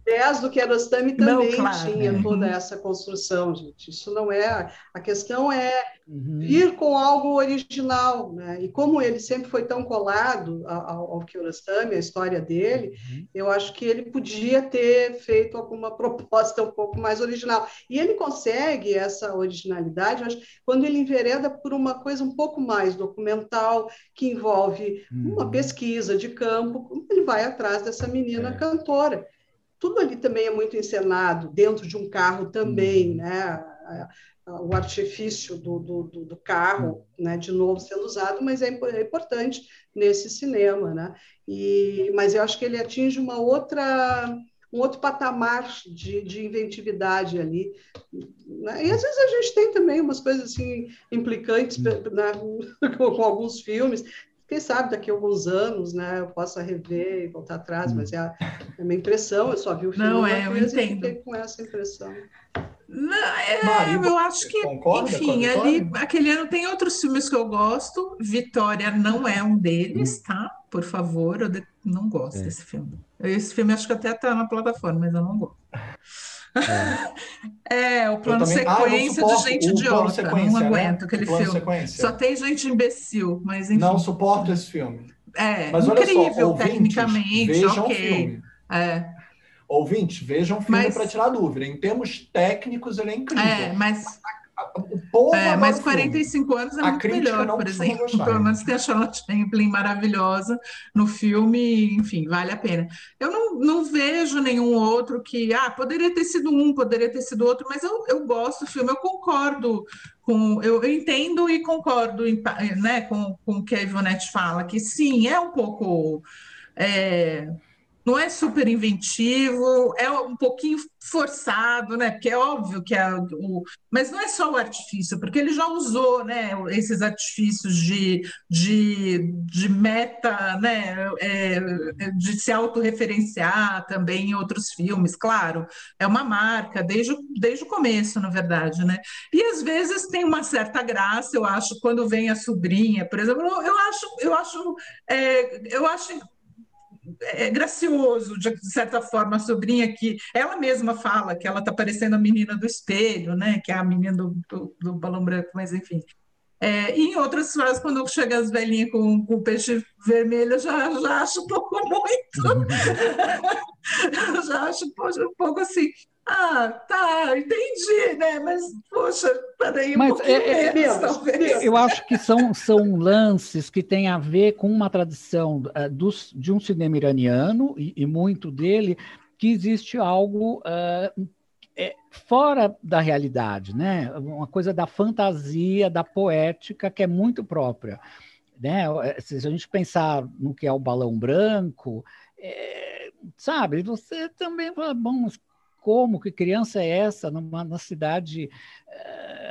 10 do Kiarostami também não, claro, tinha né? toda essa construção, gente. Isso não é. A questão é uhum. vir com algo original, né? E como ele sempre foi tão colado ao, ao Kiarostami, a história dele, uhum. eu acho que ele podia ter feito alguma <laughs> proposta um pouco mais original. E ele consegue essa originalidade, acho, quando ele envereda por uma coisa um pouco mais documental, que envolve uhum. uma pesquisa de campo, ele vai atrás dessa menina é. cantora tudo ali também é muito encenado, dentro de um carro também, uhum. né? O artifício do, do, do, carro, uhum. né? De novo sendo usado, mas é, é importante nesse cinema, né? E, mas eu acho que ele atinge uma outra um outro patamar de, de inventividade ali. Né? E às vezes a gente tem também umas coisas assim implicantes uhum. <laughs> né? com, com alguns filmes quem sabe daqui a alguns anos, né, eu possa rever e voltar atrás, mas é a, é a minha impressão, eu só vi o filme Não, é, eu entendo. fiquei com essa impressão. Não, é, eu acho que, enfim, ali, aquele ano tem outros filmes que eu gosto. Vitória não é um deles, hum. tá? Por favor, eu de... não gosto é. desse filme. Esse filme acho que até tá na plataforma, mas eu não gosto. <laughs> É, é o plano também... Ah, sequência ah, de gente idiota. Não né? aguento né? aquele filme. Sequência. Só tem gente imbecil, mas enfim. Não suporto esse filme. É, mas incrível, só, tecnicamente, vejam ok. Filme. É. Ouvintes, vejam o filme mas... para tirar dúvida. Em termos técnicos, ele é incrível. É, mas povo é, mas 45 filme. anos é a muito melhor, por exemplo. Pelo menos tem a Charlotte Rampling maravilhosa no filme, enfim, vale a pena. Eu não, não vejo nenhum outro que, ah, poderia ter sido um, poderia ter sido outro, mas eu, eu gosto do filme, eu concordo com, eu, eu entendo e concordo né, com, com o que a Ivonete fala, que sim, é um pouco. É, não é super inventivo, é um pouquinho forçado, né? Porque é óbvio que é o. Mas não é só o artifício, porque ele já usou né, esses artifícios de, de, de meta, né? É, de se autorreferenciar também em outros filmes, claro. É uma marca desde, desde o começo, na verdade, né? E às vezes tem uma certa graça, eu acho, quando vem a sobrinha, por exemplo, eu acho, eu acho, é, eu acho é gracioso, de certa forma, a sobrinha que ela mesma fala que ela está parecendo a menina do espelho, né? Que é a menina do, do, do balão branco, mas enfim. É, e em outras frases, quando chega as velhinhas com, com peixe vermelho, eu já, já acho um pouco <laughs> muito. <laughs> já acho um pouco assim. Ah, tá, entendi, né? Mas, poxa, peraí, um Mas, é, é, menos, talvez. Eu acho que são, são lances que têm a ver com uma tradição uh, dos, de um cinema iraniano, e, e, muito dele, que existe algo uh, é, fora da realidade, né? Uma coisa da fantasia, da poética, que é muito própria. Né? Se a gente pensar no que é o balão branco, é, sabe, você também fala, bom, como, que criança é essa, numa, numa cidade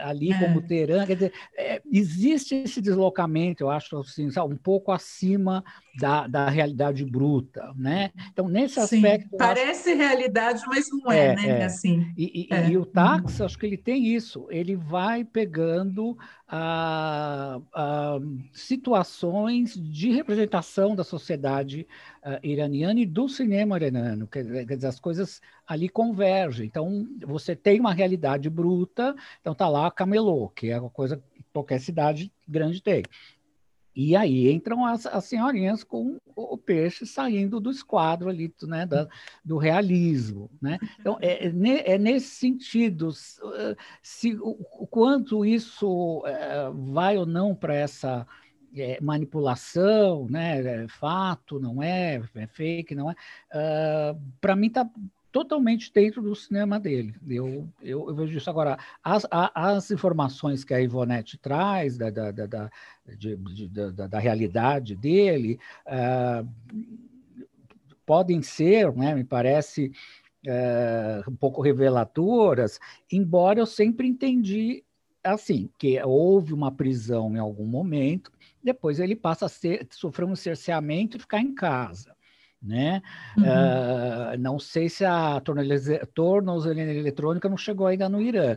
ali é. como Teherã. Quer dizer, é, existe esse deslocamento, eu acho, assim, um pouco acima da, da realidade bruta, né? Então, nesse aspecto... Sim, parece acho... realidade, mas não é, é né? É. Assim, e, e, e, o táxi, acho que ele tem isso, ele vai pegando a, a situações de representação da sociedade uh, iraniana e do cinema iraniano. Quer, dizer, as coisas ali convergem. Então, você tem uma realidade bruta, então tá lá Camelô, que é uma coisa que qualquer cidade grande tem. E aí entram as, as senhorinhas com o peixe saindo do esquadro ali, né, da, do realismo. Né? Então, é, é, é nesse sentido, se, o, quanto isso é, vai ou não para essa é, manipulação, né, é fato, não é, é fake, não é, uh, para mim está totalmente dentro do cinema dele. Eu, eu, eu vejo isso. Agora, as, as informações que a Ivonete traz da, da, da, da, de, de, da, da realidade dele uh, podem ser, né, me parece, uh, um pouco reveladoras, embora eu sempre entendi assim, que houve uma prisão em algum momento, depois ele passa a ser, sofrer um cerceamento e ficar em casa né? Uhum. Uh, não sei se a tornozeleira eletrônica não chegou ainda no Irã,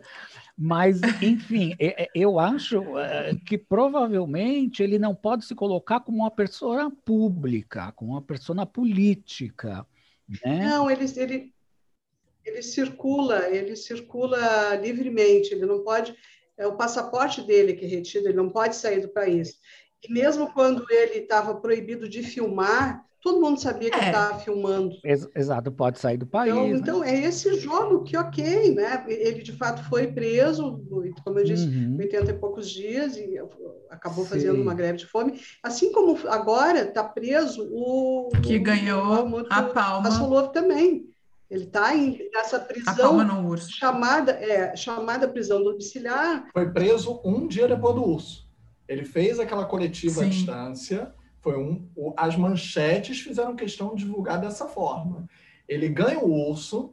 mas, enfim, <laughs> eu acho uh, que provavelmente ele não pode se colocar como uma pessoa pública, como uma pessoa política. Né? Não, ele, ele, ele circula, ele circula livremente, ele não pode, é o passaporte dele que é retido, ele não pode sair do país. E mesmo quando ele estava proibido de filmar, todo mundo sabia que é. estava filmando. Exato, pode sair do país. Então, né? então, é esse jogo que, ok, né? Ele de fato foi preso, como eu disse, uhum. 80 e poucos dias, e acabou Sim. fazendo uma greve de fome. Assim como agora está preso o. Que o, ganhou o, a palma. Assolov também. Ele está nessa prisão chamada, é, chamada prisão domiciliar. Foi preso um dia depois do urso. Ele fez aquela coletiva Sim. à distância foi um, as manchetes fizeram questão de divulgar dessa forma. Ele ganha o urso,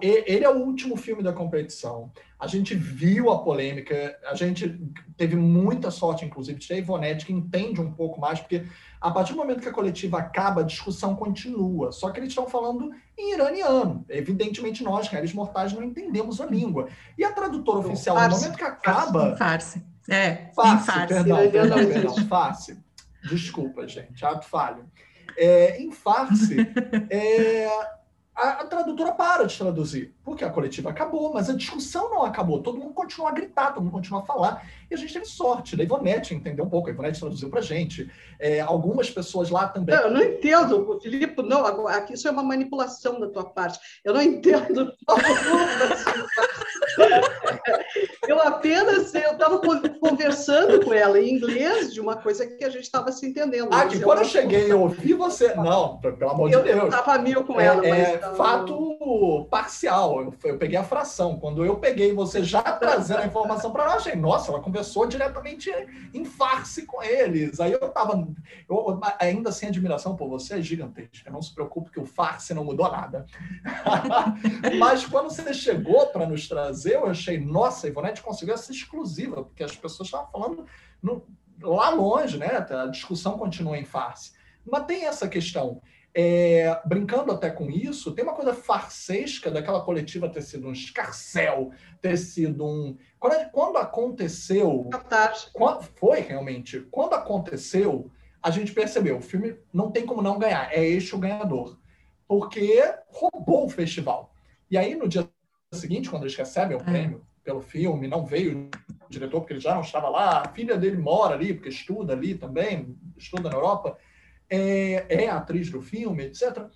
ele é o último filme da competição. A gente viu a polêmica, a gente teve muita sorte, inclusive, de ter a Ivonete, que entende um pouco mais, porque a partir do momento que a coletiva acaba, a discussão continua. Só que eles estão falando em iraniano. Evidentemente, nós, réis mortais, não entendemos a língua. E a tradutora oficial, no momento que acaba. Farce. É, farce, farce. Perdão, perdão, perdão, farce Desculpa, gente, ato falho. É, em farce, <laughs> é, a, a, tradutora para de traduzir, porque a coletiva acabou, mas a discussão não acabou. Todo mundo continua a gritar, todo mundo continua a falar. E a gente teve sorte da Ivonete entendeu um pouco. A Ivonete traduziu para a gente. É, algumas pessoas lá também. Não, eu não entendo, Filipe, não. Aqui isso é uma manipulação da tua parte. Eu não entendo. <laughs> <laughs> eu apenas eu estava conversando com ela em inglês de uma coisa que a gente estava se entendendo. Ah, que quando eu cheguei eu ouvi você. Não, pelo amor de eu, Deus. Eu estava mil com ela, é, mas. É fato parcial. Eu, eu, peguei a fração. Quando eu peguei você já trazendo a informação para nós, achei, nossa, ela conversou diretamente em farce com eles. Aí eu estava ainda sem admiração por você, é gigantesca. Não se preocupe que o farce não mudou nada. <laughs> mas quando você chegou para nos trazer, eu achei, nossa, a Ivonete conseguiu essa exclusiva, porque as pessoas estavam falando no, lá longe, né? A discussão continua em farce. Mas tem essa questão. É, brincando até com isso, tem uma coisa farsesca daquela coletiva ter sido um escarcel, ter sido um. Quando, quando aconteceu. Quando, foi realmente. Quando aconteceu, a gente percebeu: o filme não tem como não ganhar, é este o ganhador. Porque roubou o festival. E aí, no dia seguinte, quando eles recebem o é. prêmio pelo filme, não veio o diretor, porque ele já não estava lá, a filha dele mora ali, porque estuda ali também, estuda na Europa é, é atriz do filme, etc.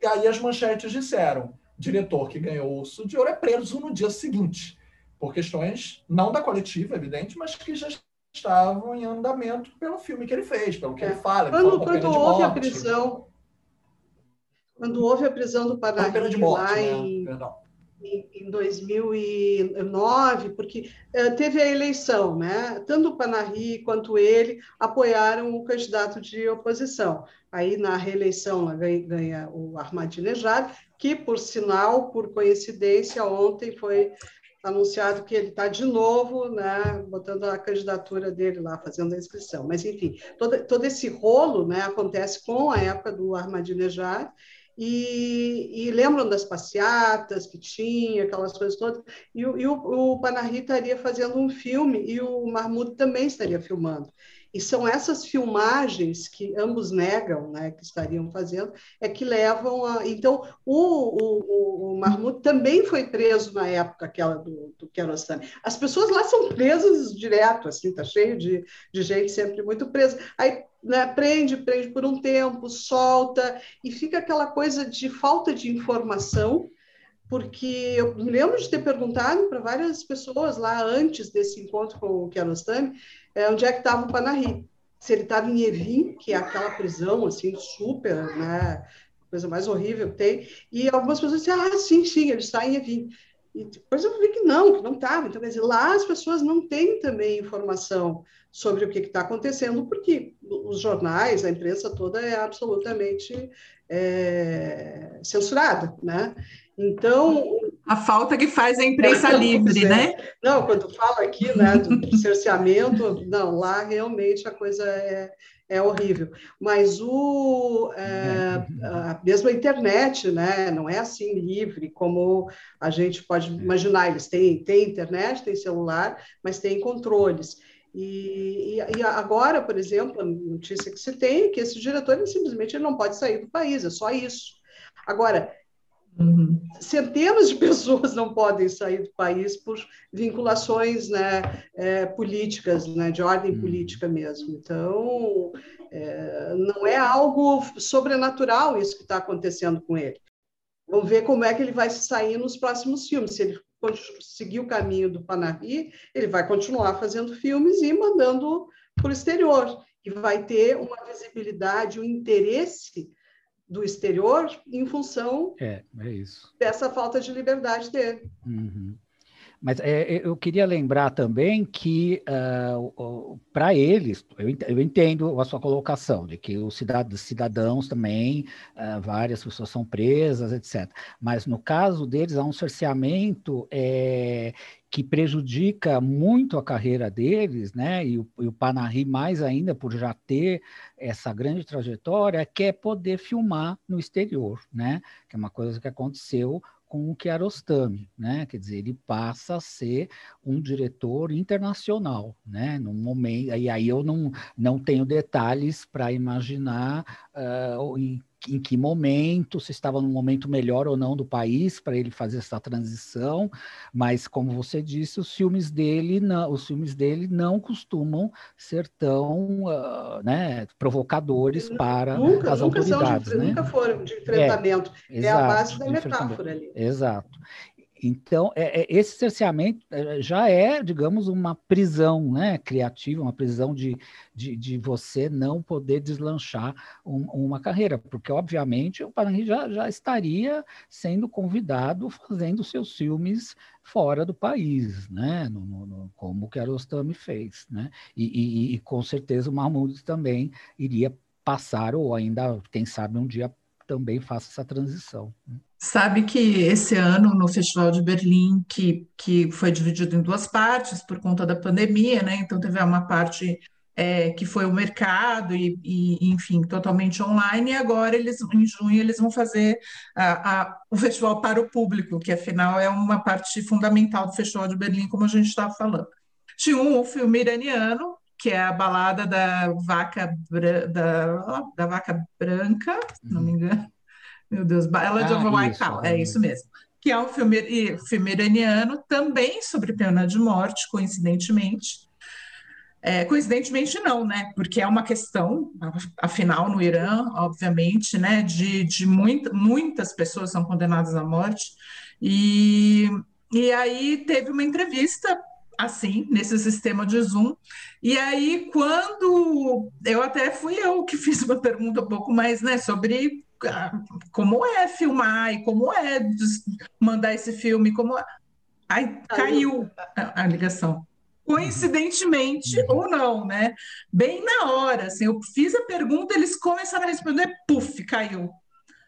E aí as manchetes disseram: diretor que ganhou o Urso de Ouro é preso no dia seguinte, por questões não da coletiva, evidente, mas que já estavam em andamento pelo filme que ele fez, pelo que é. ele fala. Quando, ele quando houve a prisão, quando houve a prisão do Panahi lá né? em, Perdão em 2009, porque uh, teve a eleição, né? Tanto o Panahi quanto ele apoiaram o candidato de oposição. Aí, na reeleição, ganha, ganha o Ahmadinejad, que, por sinal, por coincidência, ontem foi anunciado que ele está de novo, né, botando a candidatura dele lá, fazendo a inscrição. Mas, enfim, todo, todo esse rolo né, acontece com a época do Ahmadinejad, e, e, lembram das passeatas que tinha, aquelas coisas todas. E, e o, o estaria fazendo um filme e o Mahmoud também estaria filmando. E são essas filmagens que ambos negam, né, que estariam fazendo, é que levam a. Então, o, o, o também foi preso na época aquela do, do Kiarostami. As pessoas lá são presas direto, assim, tá cheio de, de gente sempre muito presa. Aí né, prende, prende por um tempo, solta, e fica aquela coisa de falta de informação porque eu me lembro de ter perguntado para várias pessoas lá antes desse encontro com o Kiarostami é, onde é que estava o Panahi. Se ele estava em Evin, que é aquela prisão assim super, né, coisa mais horrível que tem, e algumas pessoas disseram, ah, sim, sim, ele está em Evin. E depois eu vi que não, que não estava. Então, quer dizer, lá as pessoas não têm também informação sobre o que está acontecendo, porque os jornais, a imprensa toda é absolutamente é, censurada, né? Então... A falta que faz a imprensa livre, é. né? Não, quando fala aqui né, do cerceamento, não, lá realmente a coisa é, é horrível. Mas o, é, a mesma internet, né, não é assim livre como a gente pode imaginar. Eles têm, têm internet, têm celular, mas têm controles. E, e, agora, por exemplo, a notícia que se tem é que esse diretor ele, simplesmente ele não pode sair do país, é só isso. Agora, Uhum. Centenas de pessoas não podem sair do país por vinculações né, é, políticas, né, de ordem uhum. política mesmo. Então, é, não é algo sobrenatural isso que está acontecendo com ele. Vamos ver como é que ele vai se sair nos próximos filmes. Se ele seguir o caminho do Panahi, ele vai continuar fazendo filmes e mandando para o exterior. E vai ter uma visibilidade, um interesse do exterior em função é, é dessa falta de liberdade dele. Uhum. Mas é, eu queria lembrar também que, uh, ah, para eles, eu, eu, entendo a sua colocação, de que os cidadãos também, uh, várias pessoas são presas, etc. Mas no caso deles, há um cerceamento é, que prejudica muito a carreira deles, né? E o, e o Panahi mais ainda por já ter essa grande trajetória, que é poder filmar no exterior, né? Que é uma coisa que aconteceu com o Kiarostami, né? Quer dizer, ele passa a ser um diretor internacional, né? No momento, e aí eu não, não tenho detalhes para imaginar uh, em em que momento, se estava num momento melhor ou não do país para ele fazer essa transição, mas como você disse, os filmes dele não, os filmes dele não costumam ser tão uh, né, provocadores para nunca, as nunca autoridades. De, né? Nunca foram de enfrentamento. É, é exato, a base da metáfora ali. Exato. Então, é, é, esse cerceamento é, já é, digamos, uma prisão né, criativa, uma prisão de, de, de você não poder deslanchar um, uma carreira, porque, obviamente, o Paranhí já, já estaria sendo convidado <laughs> fazendo seus filmes fora do país, né, no, no, como o Kiarostami fez. Né? E, e, e, com certeza, o Mahmoud também iria passar, ou ainda, quem sabe, um dia também faça essa transição. Né? Sabe que esse ano, no Festival de Berlim, que, que foi dividido em duas partes por conta da pandemia, né? Então, teve uma parte é, que foi o mercado e, e, enfim, totalmente online, e agora eles, em junho, eles vão fazer a, a, o festival para o público, que afinal é uma parte fundamental do Festival de Berlim, como a gente estava falando. Tinha um, filme iraniano, que é a balada da vaca, da, da vaca branca, se não me uhum. engano, meu Deus, Ballad ah, of Cow, é isso mesmo. Que é um filme, filme iraniano, também sobre pena de morte, coincidentemente. É, coincidentemente não, né? Porque é uma questão, afinal, no Irã, obviamente, né? De, de muita, muitas pessoas são condenadas à morte. E, e aí teve uma entrevista assim, nesse sistema de Zoom. E aí, quando eu até fui eu que fiz uma pergunta um pouco mais, né, sobre como é filmar e como é mandar esse filme, como é... Aí caiu a, a ligação. Coincidentemente uhum. ou não, né? Bem na hora, assim, eu fiz a pergunta, eles começaram a responder, puf, caiu.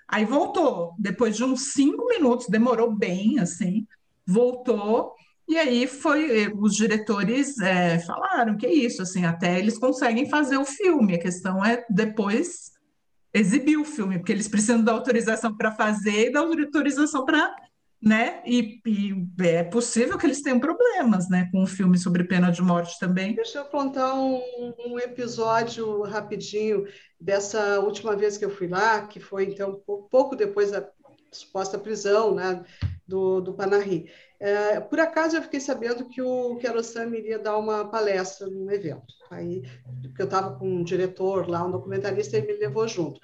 Aí voltou, depois de uns cinco minutos, demorou bem, assim, voltou, E aí foi, eh, os diretores é, falaram que é isso, assim, até eles conseguem fazer o filme, a questão é depois exibir o filme, porque eles precisam da autorização para fazer e da autorização para, né, e, e, é possível que eles tenham problemas, né, com o filme sobre pena de morte também. Deixa eu contar um, um episódio rapidinho dessa última vez que eu fui lá, que foi, então, pouco depois da suposta prisão, né, do, do Panahi. É, por acaso eu fiquei sabendo que o Kiarostami iria dar uma palestra num evento. Aí, porque eu estava com um diretor lá, um documentarista, ele me levou junto.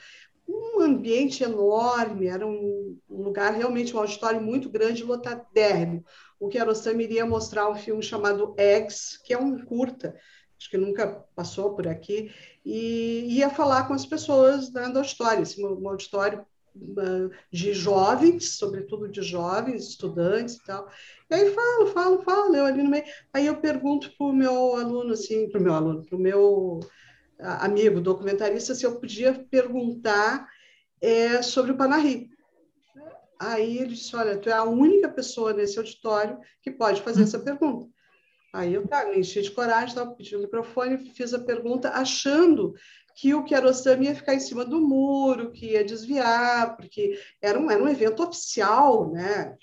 Um ambiente enorme, era um, um lugar realmente, um auditório muito grande, lotadérrimo. O Kiarostami iria mostrar um filme chamado Eggs, que é um curta, acho que nunca passou por aqui, e ia falar com as pessoas né, do auditório, assim, um auditório de jovens, sobretudo de jovens, estudantes e tal. E aí falo, falo, falo, eu ali no meio. Aí eu pergunto para o meu aluno, assim, para o meu aluno, para o meu amigo documentarista, se eu podia perguntar é, sobre o Panahi. Aí ele disse, olha, tu é a única pessoa nesse auditório que pode fazer essa pergunta. Aí eu tá, me enchi de coragem, tava pedi o microfone, fiz a pergunta, achando que o Kiarostami ia ficar em cima do muro, que ia desviar, porque era um, era um evento oficial, né?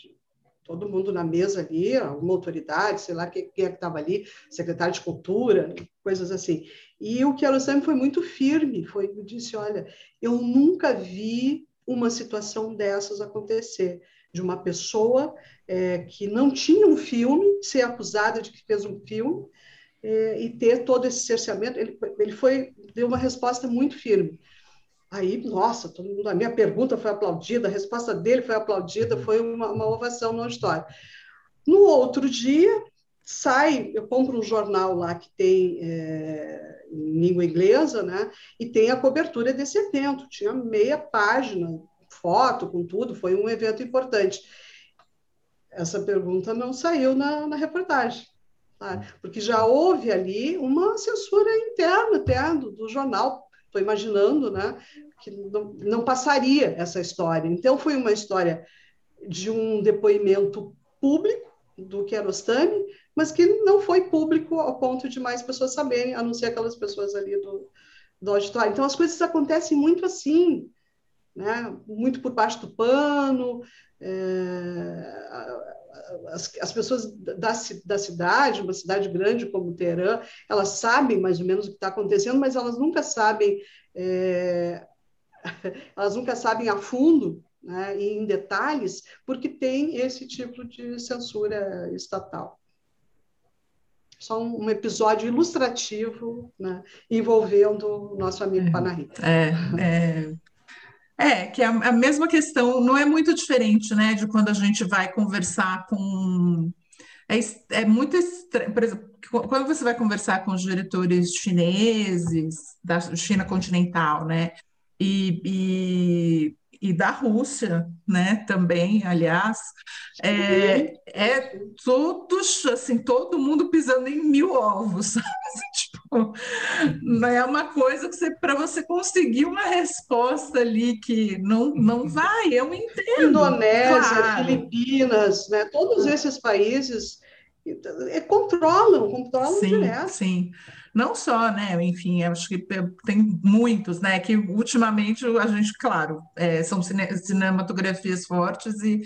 Todo mundo na mesa ali, alguma autoridade, sei lá quem, quem é que estava ali, secretário de cultura, coisas assim. E o Kiarostami foi muito firme, foi disse, olha, eu nunca vi uma situação dessas acontecer, de uma pessoa é, que não tinha um filme, ser acusada de que fez um filme, é, e ter todo esse cerceamento. Ele, ele foi deu uma resposta muito firme. Aí, nossa, todo mundo, a minha pergunta foi aplaudida, a resposta dele foi aplaudida, foi uma, uma ovação no auditório. No outro dia, sai, eu compro um jornal lá que tem é, em língua inglesa, né? E tem a cobertura desse evento. Tinha meia página, foto com tudo, foi um evento importante. Essa pergunta não saiu na, na reportagem porque já houve ali uma censura interna até do, do jornal, estou imaginando, né, que não, não passaria essa história. Então, foi uma história de um depoimento público do Kiarostami, mas que não foi público ao ponto de mais pessoas saberem, a não ser aquelas pessoas ali do, do auditório. Então, as coisas acontecem muito assim, né? muito por baixo do pano, é, as, as pessoas da, da cidade, uma cidade grande como Teherã, elas sabem mais ou menos o que está acontecendo, mas elas nunca sabem, é, <laughs> elas nunca sabem a fundo né, e em detalhes, porque tem esse tipo de censura estatal. Só um, um episódio ilustrativo né, envolvendo o nosso amigo é, Panahi. É, é, é, que é a mesma questão, não é muito diferente, né, de quando a gente vai conversar com. É, é muito estranho, por exemplo, quando você vai conversar com os diretores chineses, da China continental, né, e, e e da Rússia, né, também, aliás, é, é todos, assim, todo mundo pisando em mil ovos, <laughs> sabe? Não é uma coisa que você, para você conseguir uma resposta ali que não, não vai, eu entendo. Indonésia, claro. Filipinas, né, todos esses países é, controlam, controlam sim, direto. Sim, não só, né? Enfim, acho que tem muitos, né? Que ultimamente a gente, claro, é, são cine cinematografias fortes e,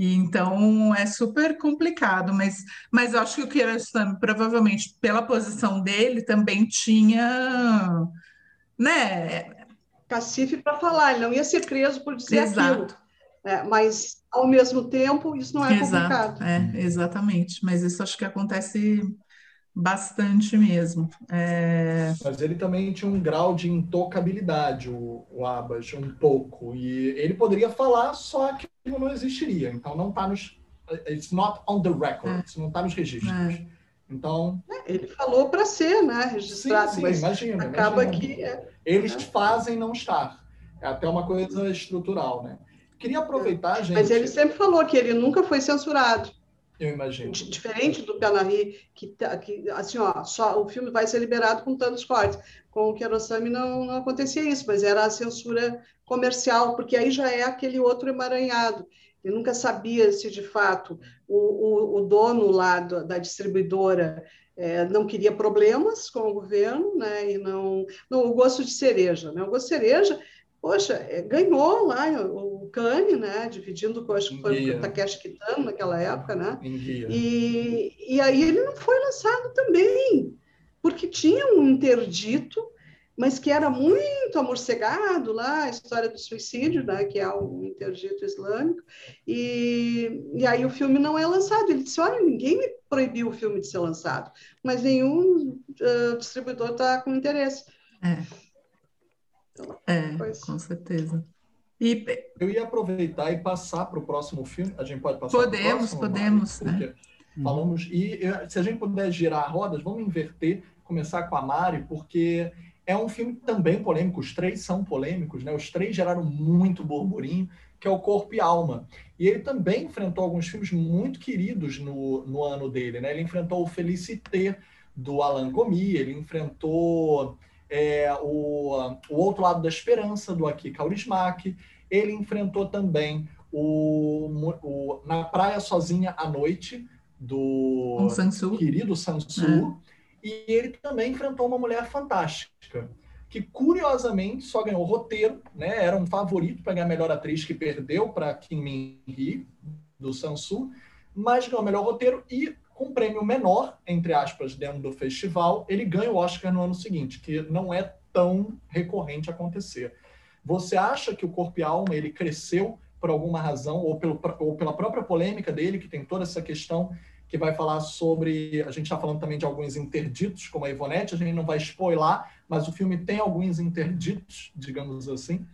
e, então é super complicado, mas, mas eu acho que o Kiarostami, provavelmente, pela posição dele, também tinha, né? Cacife para falar, ele não ia ser preso por dizer Exato. aquilo. É, mas, ao mesmo tempo, isso não é Exato, complicado. É, exatamente. Mas isso acho que acontece bastante mesmo. É... Mas ele também tinha um grau de intocabilidade, o, o Abbas, um pouco. E ele poderia falar, só que não existiria. Então, não está nos... It's not on the record. É. Não está nos registros. É. Então... É, ele falou para ser, né? Registrado. Sim, sim, imagina. Acaba imagina. que... É. Eles fazem não estar. É até uma coisa estrutural, né? Queria aproveitar, gente. Mas ele sempre falou que ele nunca foi censurado. Eu imagino. Diferente do Canary, que, tá, que assim, ó, só o filme vai ser liberado com tantos cortes. Com o Kiarostami não, não acontecia isso, mas era a censura comercial, porque aí já é aquele outro emaranhado. Ele nunca sabia se de fato o, o, o dono lá do, da distribuidora é, não queria problemas com o governo, né? E não, não o gosto de cereja, né? O gosto de cereja, poxa, é, ganhou lá o Cane, né? Dividindo com acho que foi o Takeshi Kitano naquela época, né? E, e aí ele não foi lançado também, porque tinha um interdito mas que era muito amorcegado lá, a história do suicídio, né, que é um interdito islâmico, e, e aí o filme não é lançado. Ele disse, olha, ninguém me proibiu o filme de ser lançado, mas nenhum uh, distribuidor está com interesse. É, então, é com certeza. E... Eu ia aproveitar e passar para o próximo filme. A gente pode passar Podemos, próximo, podemos. né? Falamos, e se a gente puder girar rodas, vamos inverter, começar com a Mari, porque é um filme também polêmico, os três são polêmicos, né? Os três geraram muito burburinho, que é o Corpo e Alma. E ele também enfrentou alguns filmes muito queridos no, no ano dele, né? Ele enfrentou o Felicité, do Alan Gomi, ele enfrentou é, o, o Outro Lado da Esperança, do Aki Kaurismäki, ele enfrentou também o, o Na Praia Sozinha à Noite, do um Sansu. querido Sansu, é. E ele também enfrentou uma mulher fantástica, que curiosamente só ganhou roteiro, né? Era um favorito para ganhar melhor atriz que perdeu para Kim Min Hee do Sansu, mas ganhou melhor roteiro e com um prêmio menor, entre aspas, dentro do festival, ele ganha o Oscar no ano seguinte, que não é tão recorrente acontecer. Você acha que o Corpo e Alma ele cresceu por alguma razão ou, pelo, ou pela própria polêmica dele, que tem toda essa questão que vai falar sobre. A gente está falando também de alguns interditos, como a Ivonete, a gente não vai spoiler, mas o filme tem alguns interditos, digamos assim.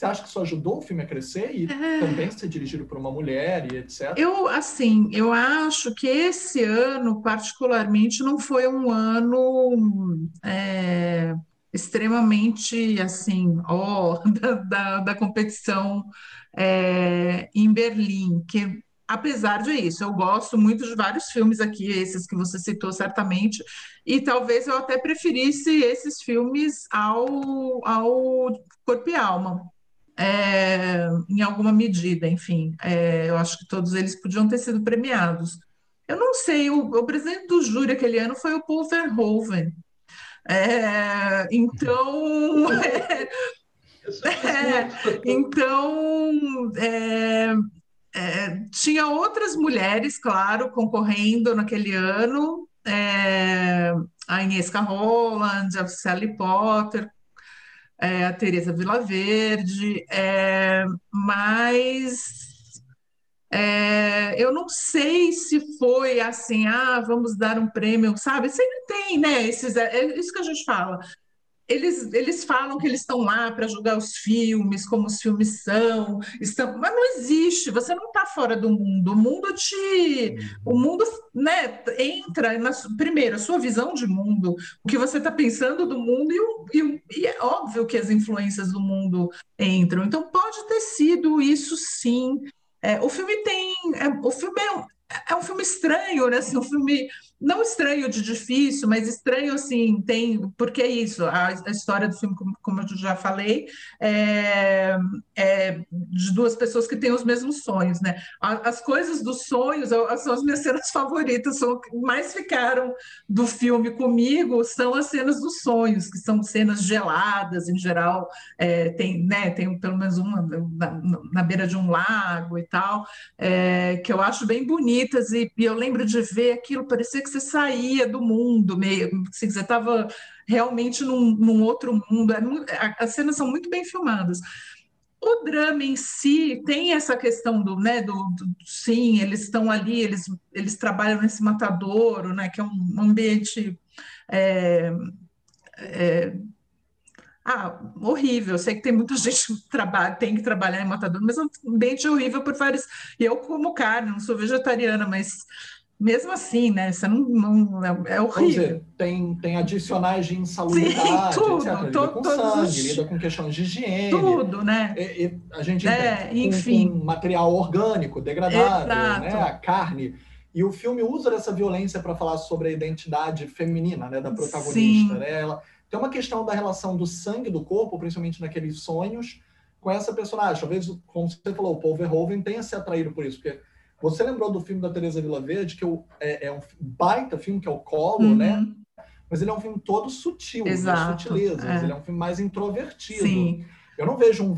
Você acha que isso ajudou o filme a crescer e é... também ser dirigido por uma mulher e etc? Eu, assim, eu acho que esse ano, particularmente, não foi um ano é, extremamente, assim, ó, <laughs> da, da, da competição é, em Berlim, que apesar de isso, eu gosto muito de vários filmes aqui, esses que você citou certamente, e talvez eu até preferisse esses filmes ao, ao Corpo e Alma. É, em alguma medida, enfim, é, eu acho que todos eles podiam ter sido premiados. Eu não sei, o, o presidente do júri aquele ano foi o Paul Verhoeven. É, então, <laughs> é, então é, é, tinha outras mulheres, claro, concorrendo naquele ano, é, a Inês Roland, a Sally Potter, é, a Teresa Vilaverde, é, mas é, eu não sei se foi assim, ah, vamos dar um prêmio, sabe? Sempre tem, né? Esses, é, é isso que a gente fala eles, eles falam que eles estão lá para julgar os filmes, como os filmes são, estão, mas não existe, você não está fora do mundo. O mundo te. O mundo né, entra na, primeiro, a sua visão de mundo, o que você está pensando do mundo, e, e, e, é óbvio que as influências do mundo entram. Então pode ter sido isso sim. É, o filme tem. É, o filme é, é um filme estranho, né? Assim, um filme não estranho de difícil, mas estranho assim, tem, porque é isso, a, a história do filme, como, como, eu já falei, é, é, de duas pessoas que têm os mesmos sonhos, né? As coisas dos sonhos são as minhas cenas <laughs> favoritas, são mais ficaram do filme comigo, são as cenas dos sonhos, que são cenas geladas, em geral, é, tem, né, tem pelo menos uma na, na, beira de um lago e tal, é, que eu acho bem bonitas, e, e eu lembro de ver aquilo, parecia que você saía do mundo meio, assim, você estava realmente num, num, outro mundo. É, as cenas são muito bem filmadas. O drama em si tem essa questão do, né, do, do sim, eles estão ali, eles, eles trabalham nesse matadouro, né, que é um ambiente é, é, ah, horrível. Sei que tem muita <laughs> gente que trabalha, tem que trabalhar em matador, mas é um ambiente horrível por vários. Eu como carne, não sou vegetariana, mas mesmo assim, né? Você não, não é, é horrível. Dizer, tem, tem adicionais de insalubridade, <laughs> Sim, tudo, etc. Lida com sangue, os... lida com questões de higiene. Tudo, né? E, e a gente é, enfim. Com, com material orgânico, degradável, né? A carne. E o filme usa dessa violência para falar sobre a identidade feminina, né? Da protagonista, Sim. né? Ela tem uma questão da relação do sangue do corpo, principalmente naqueles sonhos, com essa personagem. Talvez, como você falou, o Paul Verhoeven tenha se atraído por isso, porque você lembrou do filme da Teresa Verde, que é, é um baita filme, que é o Colo, uhum. né? Mas ele é um filme todo sutil, Exato, sutilezas. É. Ele é um filme mais introvertido. Sim. Eu não vejo um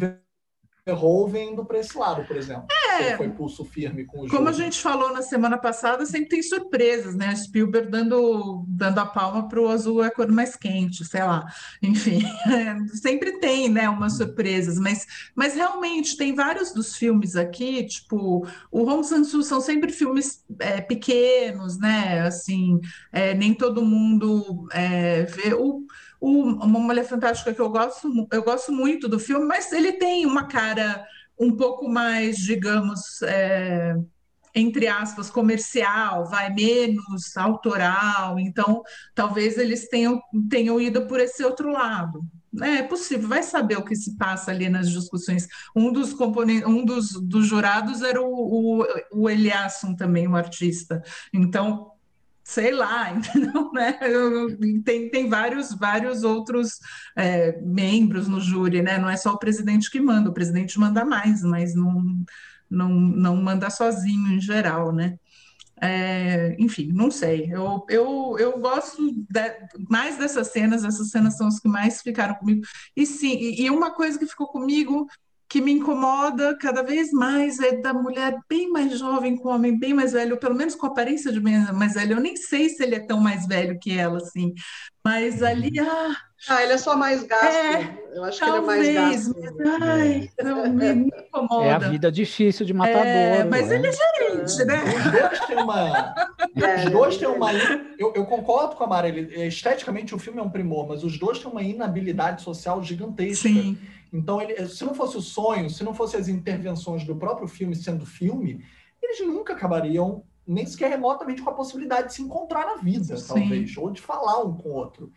Verhoeven indo para esse lado, por exemplo. É, foi pulso firme com o Como a gente falou na semana passada, sempre tem surpresas, né? Spielberg dando, dando a palma para o azul é a cor mais quente, sei lá. Enfim, é, <laughs> sempre tem, né, umas surpresas, mas, mas realmente tem vários dos filmes aqui, tipo, o Hong Sang-soo são sempre filmes é, pequenos, né? Assim, é, nem todo mundo é, vê. O, uma Mulher Fantástica que eu gosto, eu gosto muito do filme, mas ele tem uma cara um pouco mais, digamos, é, entre aspas, comercial, vai menos autoral, então talvez eles tenham, tenham ido por esse outro lado. É, possível, vai saber o que se passa ali nas discussões. Um dos componentes, um dos, dos jurados era o, o, o Eliasson também, o artista. Então, sei lá, <laughs> entendeu? Né? Tem, tem vários, vários outros é, membros no júri, né? Não é só o presidente que manda, o presidente manda mais, mas não, não, não manda sozinho em geral, né? É, enfim, não sei. Eu, eu, eu gosto de, mais dessas cenas, essas cenas são as que mais ficaram comigo. E sim, e, e uma coisa que ficou comigo que me incomoda cada vez mais é da mulher bem mais jovem com o homem bem mais velho, pelo menos com aparência de mais velho. Eu nem sei se ele é tão mais velho que ela, assim. Mas ali, ah, ah ele é só mais gasto. É, eu acho talvez, que ele é mais gasto. Mas, ai, não, me, me incomoda. É a vida difícil de matador. É, mas né? ele é gerente, né? Os dois têm uma. É, os dois têm uma. Eu, eu concordo com a Mara, ele, esteticamente o filme é um primor, mas os dois têm uma inabilidade social gigantesca. Sim. Então, ele, se não fosse o sonho, se não fossem as intervenções do próprio filme sendo filme, eles nunca acabariam nem sequer remotamente com a possibilidade de se encontrar na vida, Sim. talvez, ou de falar um com o outro.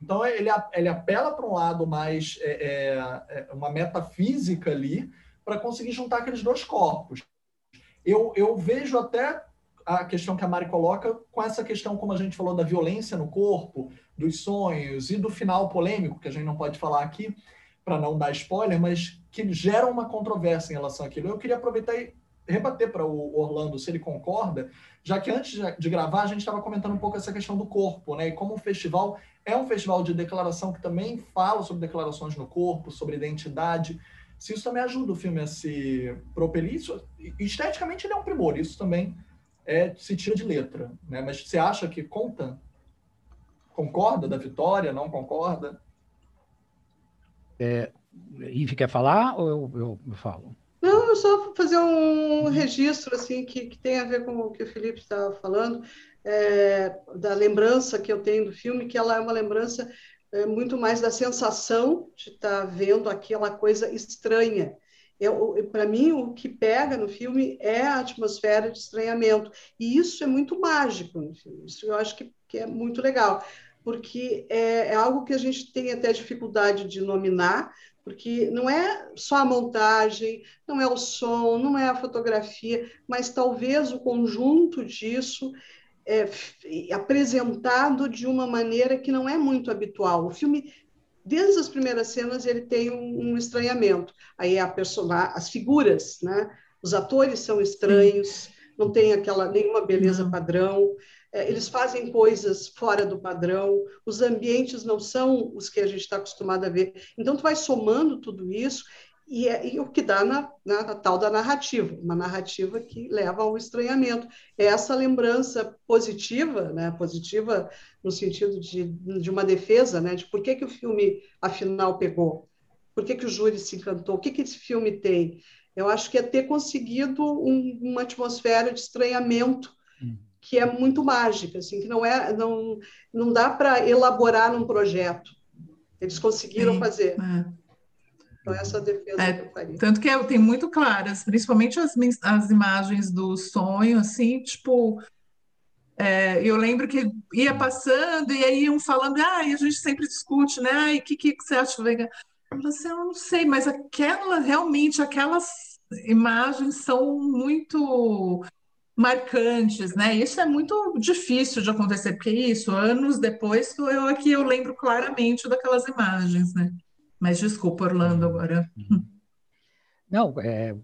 Então, ele, ele apela para um lado mais, é, é, é, uma metafísica ali, para conseguir juntar aqueles dois corpos. Eu, eu vejo até a questão que a Mari coloca com essa questão, como a gente falou, da violência no corpo, dos sonhos e do final polêmico, que a gente não pode falar aqui, para não dar spoiler, mas que geram uma controvérsia em relação àquilo. Eu queria aproveitar e rebater para o Orlando se ele concorda, já que antes de gravar a gente estava comentando um pouco essa questão do corpo, né? E como o festival é um festival de declaração que também fala sobre declarações no corpo, sobre identidade. Se isso também ajuda o filme a se propelir, isso, esteticamente ele é um primor, isso também é, se tira de letra, né? Mas você acha que conta? Concorda da vitória? Não concorda? É, Ive quer falar ou eu, eu, eu falo? Não, eu só fazer um registro assim que, que tem a ver com o que o Felipe estava falando, é, da lembrança que eu tenho do filme, que ela é uma lembrança é, muito mais da sensação de estar tá vendo aquela coisa estranha. Para mim, o que pega no filme é a atmosfera de estranhamento, e isso é muito mágico. Isso eu acho que, que é muito legal porque é, é, algo que a gente tem até dificuldade de nominar, porque não é só a montagem, não é o som, não é a fotografia, mas talvez o conjunto disso é, apresentado de uma maneira que não é muito habitual. O filme, desde as primeiras cenas, ele tem um, um estranhamento. Aí a as figuras, né? Os atores são estranhos, não tem aquela nenhuma beleza padrão. É, eles fazem coisas fora do padrão, os ambientes não são os que a gente está acostumado a ver. Então, tu vai somando tudo isso e, é, e o que dá na, na, na, tal da narrativa, uma narrativa que leva ao estranhamento. É essa lembrança positiva, né, positiva no sentido de, de uma defesa, né, de por que, que o filme, afinal, pegou, por que, que o júri se encantou, o que, que esse filme tem. Eu acho que é ter conseguido um, uma atmosfera de estranhamento hum que é muito mágica, assim, que não é não não dá para elaborar num projeto. Eles conseguiram Sim, fazer. É. Então essa defesa é, que eu faria. Tanto que é, tem muito claras, principalmente as, as imagens do sonho, assim, tipo é, eu lembro que ia passando e aí iam falando, ah, e a gente sempre discute, né? Ah, o que, que você acha legal? Eu falei assim, eu não sei, mas aquela, realmente, aquelas imagens são muito marcantes, né? Isso é muito difícil de acontecer, porque isso, anos depois, eu aqui eu lembro claramente daquelas imagens, né? Mas desculpa, Orlando, agora. Não, é,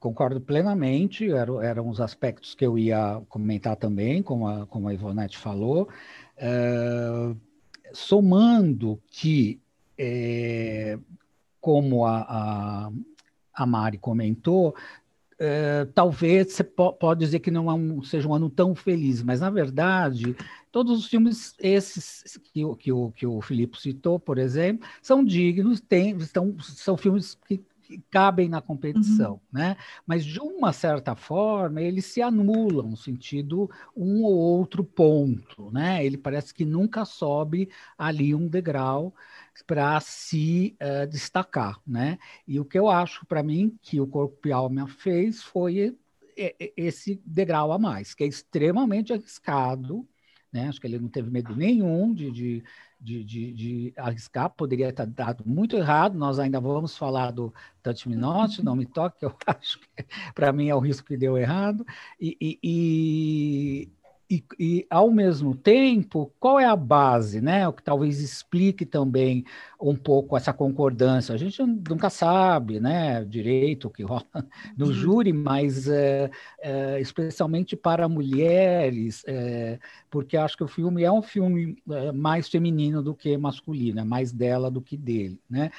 concordo plenamente, eram, eram os aspectos que eu ia comentar também, como a, como a Ivonete falou, é, somando que, é, como a, a, a, Mari comentou, é, talvez você po pode dizer que não é um, seja um ano tão feliz, mas na verdade todos os filmes esses que, que, o, que o Filipe citou, por exemplo, são dignos, tem, estão, são filmes que cabem na competição, uhum. né? Mas de uma certa forma eles se anulam no sentido um ou outro ponto, né? Ele parece que nunca sobe ali um degrau para se uh, destacar, né? E o que eu acho para mim que o Corpo e Alma fez foi esse degrau a mais, que é extremamente arriscado, né? Acho que ele não teve medo nenhum de, de de, de, de, arriscar, poderia estar dado muito errado. Nós ainda vamos falar do Touch Me Not, Não Me Toque, eu <laughs> acho que para mim é o risco que deu errado. E, e, e, e, ao mesmo tempo, qual é a base, né? O que talvez explique também um pouco essa concordância. A gente nunca sabe, né, direito o que rola <laughs> no uhum. júri, mas é, é, especialmente para mulheres, é, porque acho que o filme é um filme mais feminino do que masculino, é mais dela do que dele, né?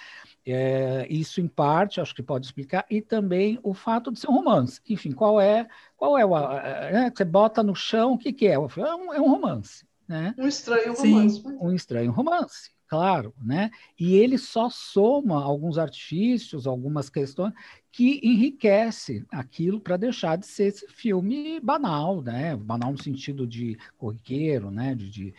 É, isso em parte acho que pode explicar e também o fato de ser um romance. Enfim, qual é qual é o é, você bota no chão o que que é? É um, é um romance, né? Um estranho romance. Sim, um estranho romance, claro, né? E ele só soma alguns artifícios, algumas questões que enriquece aquilo para deixar de ser esse filme banal, né? Banal no sentido de corriqueiro, né? de, de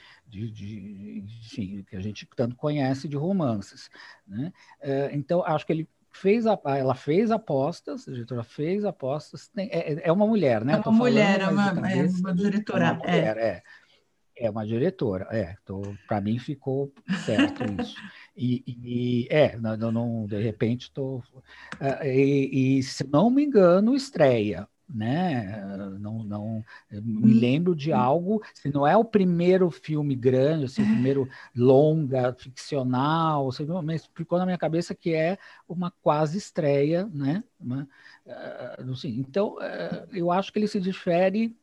de, de, que a gente tanto conhece de romances. Né? É, então, acho que ele fez a, ela fez apostas, a diretora fez apostas, tem, é, é uma mulher, né? É uma mulher, é uma, é uma diretora. É uma mulher, é. É uma diretora, é. Para mim ficou certo <laughs> isso. E, e é, não, não, de repente estou. E, e, se não me engano, estreia né? Não, não me hum, lembro de hum. algo, se não é o primeiro filme grande, assim, o primeiro longa ficcional, mas ficou na minha cabeça que é uma quase estreia, né? Uma, assim, então, uh, eu acho que ele se difere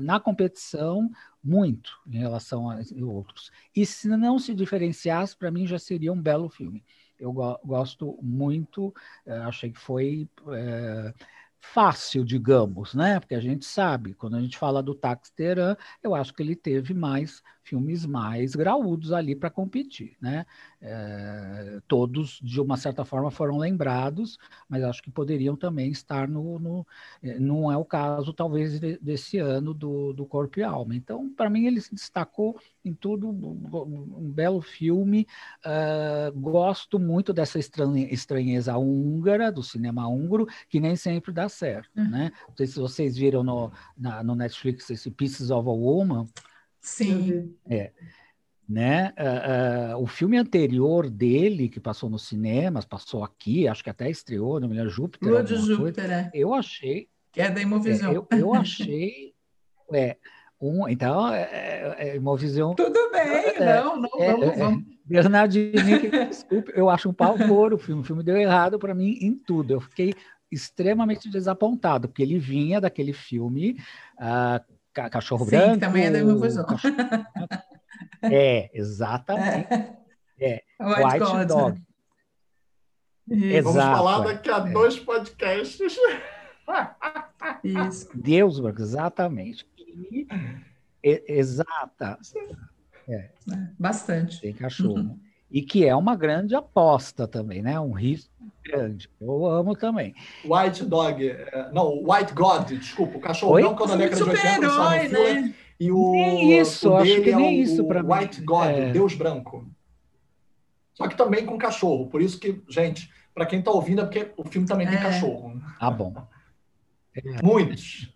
na competição muito em relação a outros. E se não se diferenciasse, para mim já seria um belo filme. Eu go gosto muito, achei que foi fácil, digamos, né? Porque a gente sabe, quando a gente fala do Tax Teran, eu acho que ele teve mais filmes mais graúdos ali para competir, né? É, todos, de uma certa forma, foram lembrados, mas acho que poderiam também estar no. no é, não é o caso, talvez, de, desse ano do, do Corpo e Alma. Então, para mim, ele se destacou em tudo, um belo filme. Uh, gosto muito dessa estranheza húngara, do cinema húngaro, que nem sempre dá certo, uhum. né? Não sei se vocês viram no, na, no Netflix esse Pieces of a Woman. Sim. É. Né? Uh, uh, o filme anterior dele, que passou nos cinemas, passou aqui, acho que até estreou, não me lembro, Júpiter. Lua de Júpiter, coisa. é. Eu achei. Que é da Imovisão. É, eu, eu achei. é, um, então, é, é, é Imovisão. Tudo bem, é, não, não, é, vamos, vamos. Bernardini, desculpe, eu acho um pavor o filme. O filme deu errado para mim em tudo. Eu fiquei extremamente desapontado, porque ele vinha daquele filme. Uh, cachorro Sim, branco. também é da Cachorro... <laughs> É, exatamente. É. é. White, White God. Dog. Exato. Vamos falar daqui a é. dois podcasts. <laughs> Isso. Deusberg, exatamente. E, exata. É. é. Bastante. Tem cachorro. Uhum. E que é uma grande aposta também, né? Um risco grande. Eu amo também. White Dog, é, não, White God, desculpa, o cachorro Oi? branco da década de 80 herói, né? E o, nem isso, o acho que é nem o, isso para mim. White God, é... Deus branco. Só que também com cachorro. Por isso que, gente, para quem está ouvindo, é porque o filme também é. tem cachorro. Ah, bom. É. <laughs> Muitos.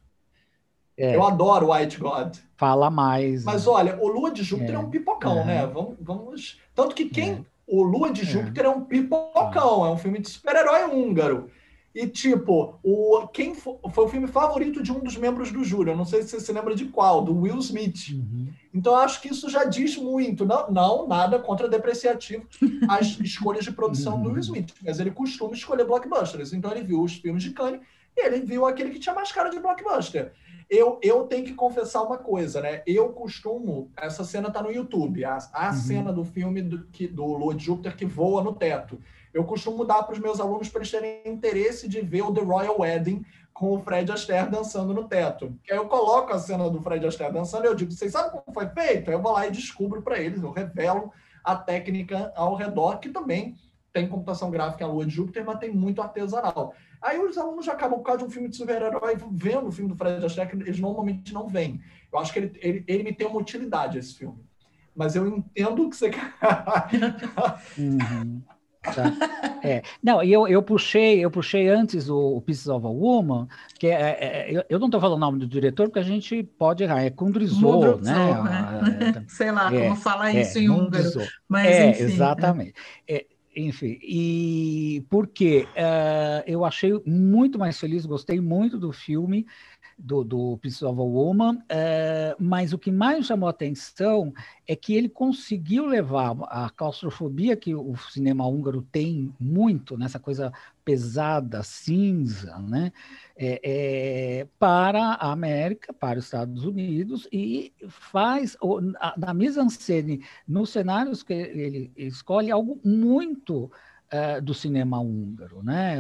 É. Eu adoro White God. Fala mais. Mas né? olha, o Lua de Júpiter é, um pipocão, né? Vamos, vamos. Tanto que quem o Lua de é. Júpiter é, é um pipocão, é um filme de super-herói húngaro. E, tipo, o, quem foi, foi, o filme favorito de um dos membros do júri. Eu não sei se você se lembra de qual, do Will Smith. Uhum. Então, acho que isso já diz muito. Não, não nada contra depreciativo as <laughs> escolhas de produção uhum. do Will Smith. Mas ele costuma escolher blockbusters. Então, ele viu os filmes de Cannes e ele viu aquele que tinha mais cara de blockbuster. Eu, eu tenho que confessar uma coisa, né? Eu costumo. Essa cena tá no YouTube. A, a uhum. cena do filme do, que, do Lua de Júpiter que voa no teto eu costumo dar para os meus alunos para eles terem interesse de ver o The Royal Wedding com o Fred Astaire dançando no teto. Aí eu coloco a cena do Fred Astaire dançando e eu digo, vocês sabem como foi feito? Aí eu vou lá e descubro para eles, eu revelo a técnica ao redor, que também tem computação gráfica à lua de Júpiter, mas tem muito artesanal. Aí os alunos já acabam, por causa de um filme de super-herói, vendo o filme do Fred Astaire, que eles normalmente não veem. Eu acho que ele, ele, ele me tem uma utilidade, esse filme. Mas eu entendo o que você quer. <laughs> uhum. Tá. É. Não, eu, eu puxei, eu puxei antes o, o Pieces of a Woman, que é, é, é eu não estou falando o nome do diretor, porque a gente pode errar, é Kundrizou, né? né? <laughs> Sei lá é, como fala é, isso em húngaro, mas é, enfim. Exatamente. Enfim, e porque uh, eu achei muito mais feliz, gostei muito do filme, do, do Pieces of a Woman, é, mas o que mais chamou a atenção é que ele conseguiu levar a claustrofobia que o cinema húngaro tem muito, nessa coisa pesada, cinza, né, é, é, para a América, para os Estados Unidos, e faz, na mise-en-scène, nos cenários que ele escolhe, algo muito é, do cinema húngaro, né?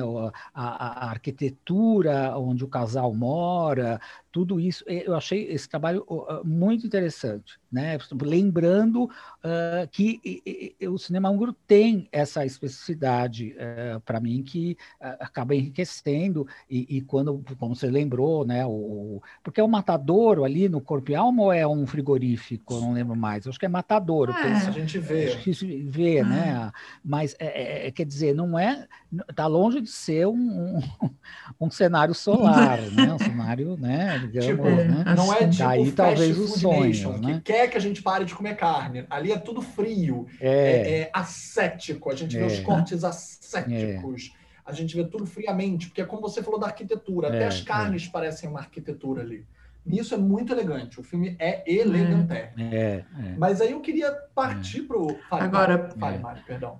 A, a, arquitetura onde o casal mora, tudo isso, eu achei esse trabalho muito interessante né? Lembrando uh, que e, e, o cinema húngaro tem essa especificidade uh, para mim que uh, acaba enriquecendo e, e, quando, como você lembrou, né? O, porque é o matadouro ali no corpo e alma ou é um frigorífico? Eu não lembro mais. Eu acho que é matadouro. É, penso, a gente vê. Acho que vê, ah. né? Mas é, é, é, quer dizer, não é, está longe de ser um, um, <laughs> um cenário solar, né? Um cenário, né? Digamos, tipo, né? Não é tipo Daí talvez os sonhos, né? Que quer que a gente pare de comer carne. Ali é tudo frio, é, é, é ascético. A gente vê os é. cortes ascéticos. É. A gente vê tudo friamente, porque é como você falou da arquitetura. Até as carnes parecem uma arquitetura ali. Isso é muito elegante. O filme é elegante. É, é, Mas aí eu queria partir para o. Agora. Fale, Mário, perdão.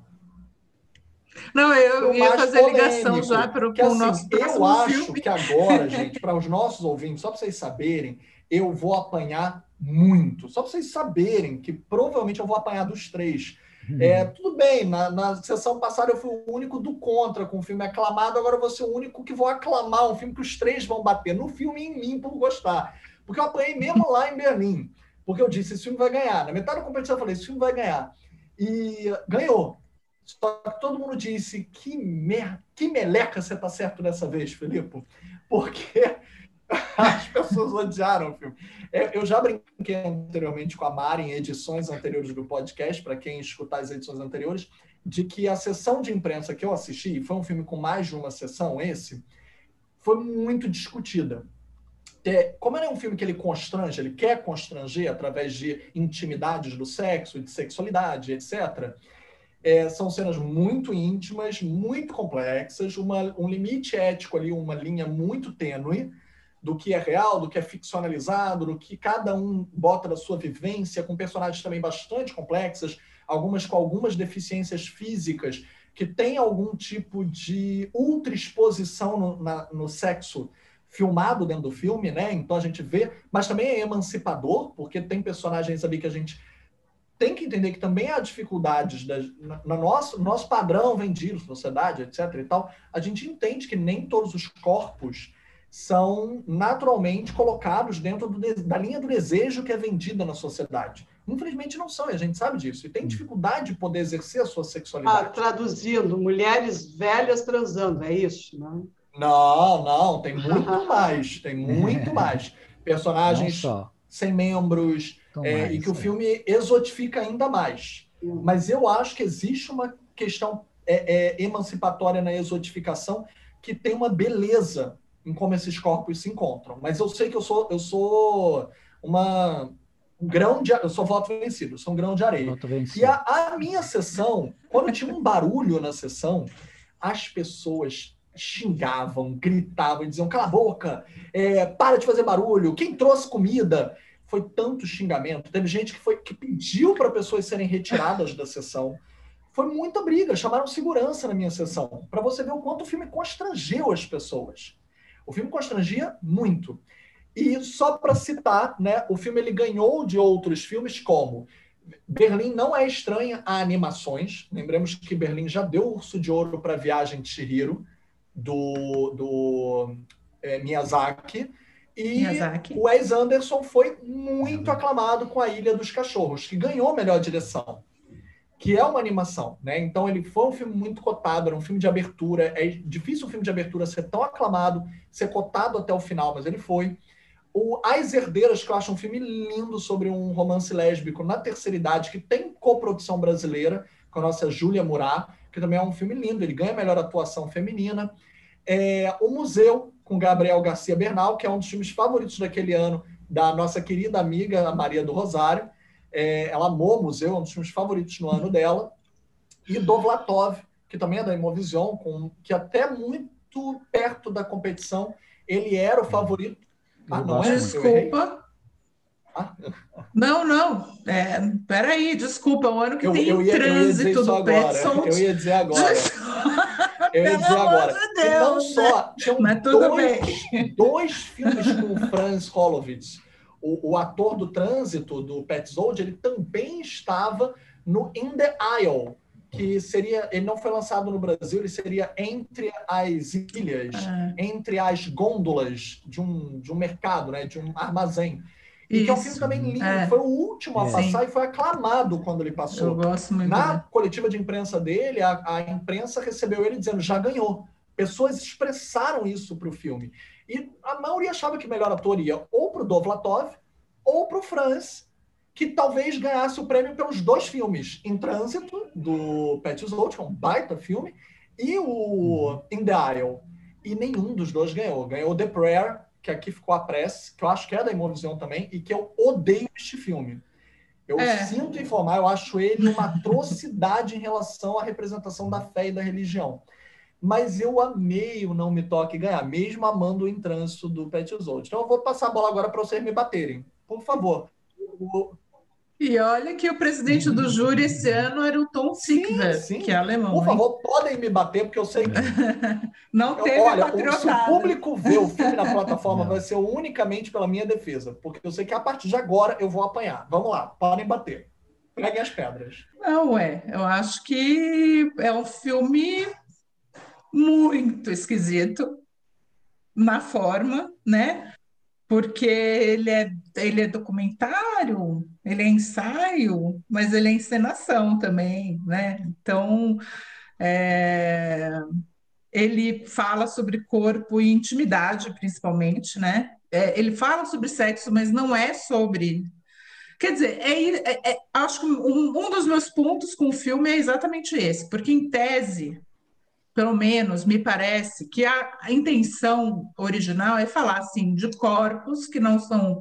Não, eu ia fazer polêmico, ligação já para o assim, nosso Eu acho filme. que agora, gente, para os nossos ouvintes, só para vocês saberem, eu vou apanhar muito. Só para vocês saberem que provavelmente eu vou apanhar dos três. Uhum. É, tudo bem, na, na, sessão passada eu fui o único do contra com o filme aclamado, agora eu vou ser o único que vou aclamar um filme que os três vão bater no filme e em mim por gostar. Porque eu apanhei mesmo lá em Berlim. Porque eu disse, esse filme vai ganhar. Na metade da competição eu falei, esse filme vai ganhar. E ganhou. Só que todo mundo disse, que, mer... que meleca você tá certo dessa vez, Felipe. Porque <laughs> As pessoas odiaram o filme. É, eu já brinquei anteriormente com a Mari em edições anteriores do podcast, para quem escutar as edições anteriores, de que a sessão de imprensa que eu assisti, foi um filme com mais de uma sessão, esse, foi muito discutida. É, como ele é um filme que ele constrange, ele quer constranger através de intimidades do sexo, de sexualidade, etc., é, são cenas muito íntimas, muito complexas, uma, um limite ético ali, uma linha muito tênue, do que é real, do que é ficcionalizado, do que cada um bota da sua vivência, com personagens também bastante complexas, algumas com algumas deficiências físicas, que tem algum tipo de ultra exposição no, no sexo filmado dentro do filme, né? Então a gente vê, mas também é emancipador, porque tem personagens ali que a gente tem que entender que também há dificuldades da, no nosso, nosso padrão vendido, sociedade, etc. e tal. A gente entende que nem todos os corpos são naturalmente colocados dentro do, da linha do desejo que é vendida na sociedade. Infelizmente não são, e a gente sabe disso. E tem dificuldade de poder exercer a sua sexualidade. Ah, traduzindo, mulheres velhas transando, é isso? Não, não, não tem muito <laughs> mais. Tem muito <laughs> mais. Personagens sem membros, é, e que o filme exotifica ainda mais. Hum. Mas eu acho que existe uma questão é, é, emancipatória na exotificação que tem uma beleza em como esses corpos se encontram. Mas eu sei que eu sou, eu sou uma um grão de eu sou voto vencido, eu sou um grão de areia. E a, a minha sessão, quando tinha um barulho na sessão, as pessoas xingavam, gritavam, diziam: cala a boca, é, para de fazer barulho, quem trouxe comida? Foi tanto xingamento. Teve gente que, foi, que pediu para pessoas serem retiradas da sessão. Foi muita briga, chamaram segurança na minha sessão, para você ver o quanto o filme constrangeu as pessoas. O filme constrangia muito. E só para citar, né, o filme ele ganhou de outros filmes como Berlim não é estranha a animações. Lembremos que Berlim já deu Urso de Ouro para Viagem de Chihiro, do, do é, Miyazaki. E Miyazaki. o Wes Anderson foi muito aclamado com A Ilha dos Cachorros, que ganhou a melhor direção, que é uma animação. Né? Então, ele foi um filme muito cotado, era um filme de abertura. É difícil um filme de abertura ser tão aclamado, ser cotado até o final, mas ele foi. O As Herdeiras, que eu acho um filme lindo sobre um romance lésbico na terceira idade, que tem coprodução brasileira, com a nossa Júlia Murat, que também é um filme lindo, ele ganha melhor atuação feminina. É, o Museu, com Gabriel Garcia Bernal, que é um dos filmes favoritos daquele ano, da nossa querida amiga Maria do Rosário. É, ela amou o museu, é um dos filmes favoritos no ano dela. E Dovlatov, que também é da Imovision, com, que até muito perto da competição, ele era o favorito ah, não é? Desculpa. Ah. Não, não. É, peraí, desculpa. O ano que eu, tem eu ia, trânsito do agora. Eu ia dizer agora. <laughs> Eu ia dizer agora. De Deus, não só, tinham Mas tudo dois, dois filmes com o Franz Holovitz. O, o, ator do trânsito, do Petzold, ele também estava no In the Isle, que seria, ele não foi lançado no Brasil, ele seria entre as ilhas, ah. entre as gôndolas de um, de um mercado, né, de um armazém. E Isso. que é um filme também lindo, é. foi o último a passar Sim. e foi aclamado quando ele passou. Eu gosto muito. Na coletiva de imprensa dele, a, a imprensa recebeu ele dizendo já ganhou. Pessoas expressaram isso para o filme. E a maioria achava que melhor ator ia ou para o Dovlatov ou para o Franz, que talvez ganhasse o prêmio pelos dois filmes, Em Trânsito, do Pat Zolt, que é um baita filme, e o In the Isle. E nenhum dos dois ganhou. Ganhou The Prayer, que aqui ficou a press, que eu acho que é da Imovisão também, e que eu odeio este filme. Eu é. sinto informar, eu acho ele uma atrocidade em relação à representação da fé e da religião. Mas eu amei o Não Me Toque ganhar, mesmo amando o Em Trânsito do Pet Zolt. Então eu vou passar a bola agora para vocês me baterem. Por favor. O, e olha que o presidente do júri esse ano era o Tom Sickver, que é alemão. Por favor, hein? podem me bater, porque eu sei que. <laughs> Não teve eu, Olha, se o público vê o filme na <laughs> plataforma, vai ser unicamente pela minha defesa, porque eu sei que a partir de agora eu vou apanhar. Vamos lá, podem bater. Peguem as pedras. Não, é. Eu acho que é um filme muito esquisito na forma, né? Porque ele é, ele é documentário, ele é ensaio, mas ele é encenação também, né? Então, é, ele fala sobre corpo e intimidade, principalmente, né? É, ele fala sobre sexo, mas não é sobre. Quer dizer, é, é, é acho que um, um dos meus pontos com o filme é exatamente esse, porque em tese pelo menos me parece que a, a intenção original é falar assim de corpos que não são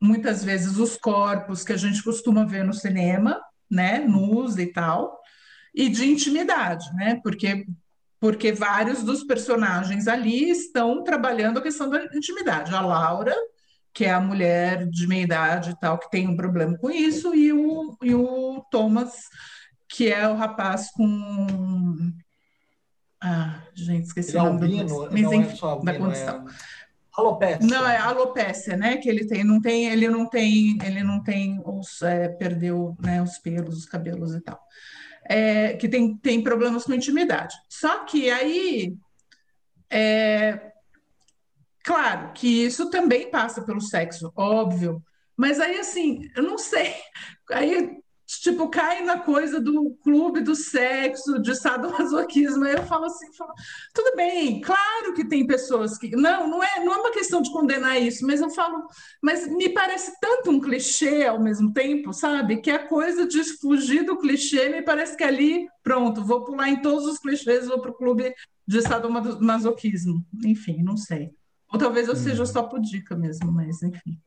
muitas vezes os corpos que a gente costuma ver no cinema, né, nus e tal, e de intimidade, né? Porque porque vários dos personagens ali estão trabalhando a questão da intimidade. A Laura, que é a mulher de meia idade e tal, que tem um problema com isso, e o, e o Thomas, que é o rapaz com gente, esqueci ele o nome albino, do mas, não enfim, é albino, da condição. É... Alopécia. Não, é alopécia, né? Que ele tem, não tem, ele não tem, ele não tem os, é, perdeu né, os pelos, os cabelos e tal. É, que tem, tem problemas com intimidade. Só que aí, é, claro que isso também passa pelo sexo, óbvio. Mas aí, assim, eu não sei. Aí tipo, cai na coisa do clube do sexo, de sadomasoquismo. Aí eu falo assim, falo, tudo bem, claro que tem pessoas que. Não, não é, não é uma questão de condenar isso, mas eu falo, mas me parece tanto um clichê ao mesmo tempo, sabe? Que a coisa de fugir do clichê me parece que ali, pronto, vou pular em todos os clichês, vou para o clube de sadomasoquismo. Enfim, não sei. Ou talvez eu seja hum. só pudica mesmo, mas enfim.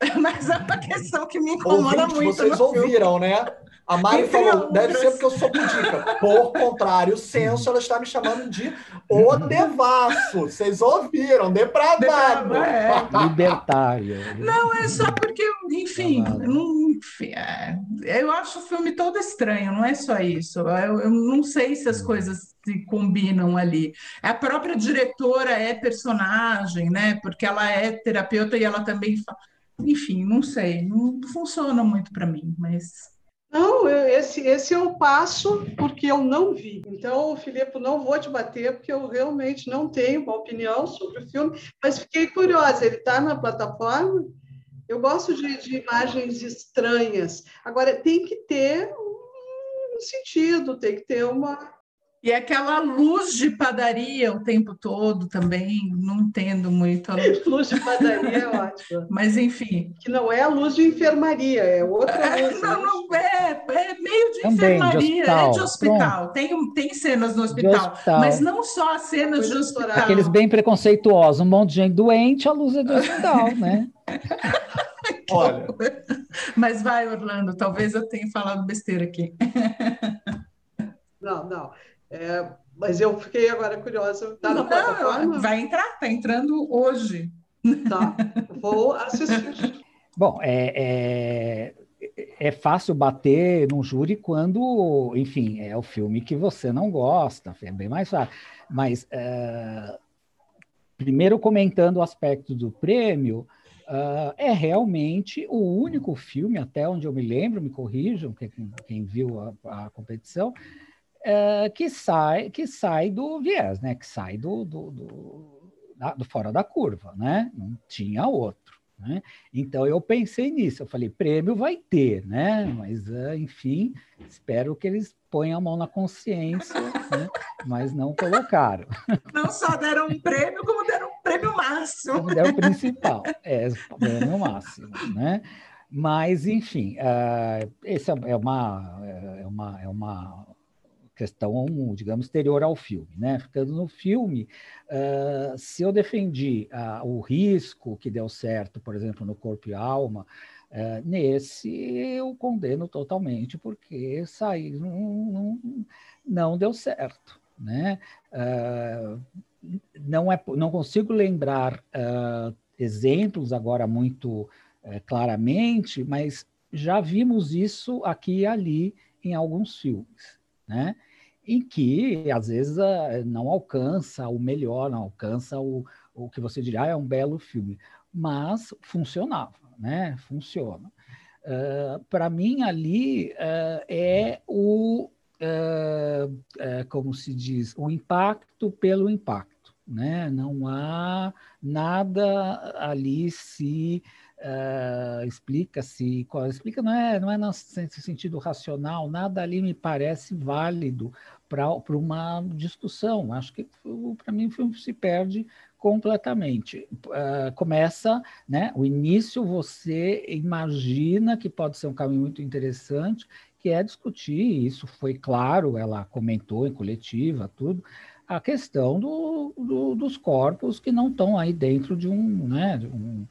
<laughs> Mas é uma questão que me incomoda Ouvinte, muito. Vocês ouviram, filme. né? A Mari falou, deve ser porque eu sou pudica. Por contrário, senso, ela está me chamando de o devasso. Vocês ouviram, depravado. É. <laughs> Libertário. Não, é só porque, enfim, não, enfim é, eu acho o filme todo estranho, não é só isso. Eu, eu não sei se as coisas se combinam ali. A própria diretora é personagem, né? Porque ela é terapeuta e ela também. Enfim, não sei, não funciona muito para mim, mas não, esse, esse eu passo porque eu não vi. Então, Filipe, não vou te bater porque eu realmente não tenho uma opinião sobre o filme, mas fiquei curiosa. Ele está na plataforma? Eu gosto de, de, imagens estranhas. Agora, tem que ter um sentido, tem que ter uma, e aquela luz de padaria o tempo todo também, não entendo muito. A luz, luz de padaria é ótimo. Mas, enfim. Que não é a luz de enfermaria, é outra é, <laughs> luz. não, não, é, é meio de também, enfermaria, de é de hospital. Tem, tem cenas no hospital, hospital, mas não só as cenas de hospital. Aqueles bem preconceituosos, um monte de gente doente, a luz é do hospital, <laughs> né? Olha. Mas vai, Orlando, talvez eu tenha falado besteira aqui. Não, não. É, mas eu fiquei agora curiosa. Está na plataforma? Vai entrar, está entrando hoje. Tá, vou assistir. Bom, é, é, é, fácil bater num júri quando, enfim, é o filme que você não gosta, é bem mais fácil. Mas, é, primeiro comentando o aspecto do prêmio, Uh, é realmente o único filme, até onde eu me lembro, me corrijam, quem, quem viu a, a competição, uh, que, sai, que sai do viés, né? que sai do, do, do, da, do fora da curva, né? não tinha outro. Né? Então eu pensei nisso, eu falei, prêmio vai ter, né? Mas uh, enfim, espero que eles ponham a mão na consciência, né? mas não colocaram. <laughs> Não só deram um prêmio, como deram um prêmio máximo. Como deram o principal, é, o prêmio máximo, né? Mas, enfim, uh, esse é uma, é uma, é uma questão, digamos, exterior ao filme. Né? Ficando no filme, uh, se eu defendi uh, o risco que deu certo, por exemplo, no Corpo e Alma, uh, nesse eu condeno totalmente, porque sair não, não, não deu certo. Né? não, é, não consigo lembrar exemplos agora muito claramente, mas já vimos isso aqui e ali em alguns filmes. Né? Em que às vezes não alcança o melhor, não alcança o, o que você diria ah, é um belo filme, mas funcionava, né? Funciona. Uh, Para mim ali uh, é o uh, como se diz o impacto pelo impacto, né? Não há nada ali se Uh, explica-se, explica não é, não é no sentido racional, nada ali me parece válido para uma discussão. Acho que para mim o filme se perde completamente. Uh, começa, né? O início você imagina que pode ser um caminho muito interessante, que é discutir, isso foi claro, ela comentou em coletiva, tudo, a questão do, do, dos corpos que não estão aí dentro de um, né, de um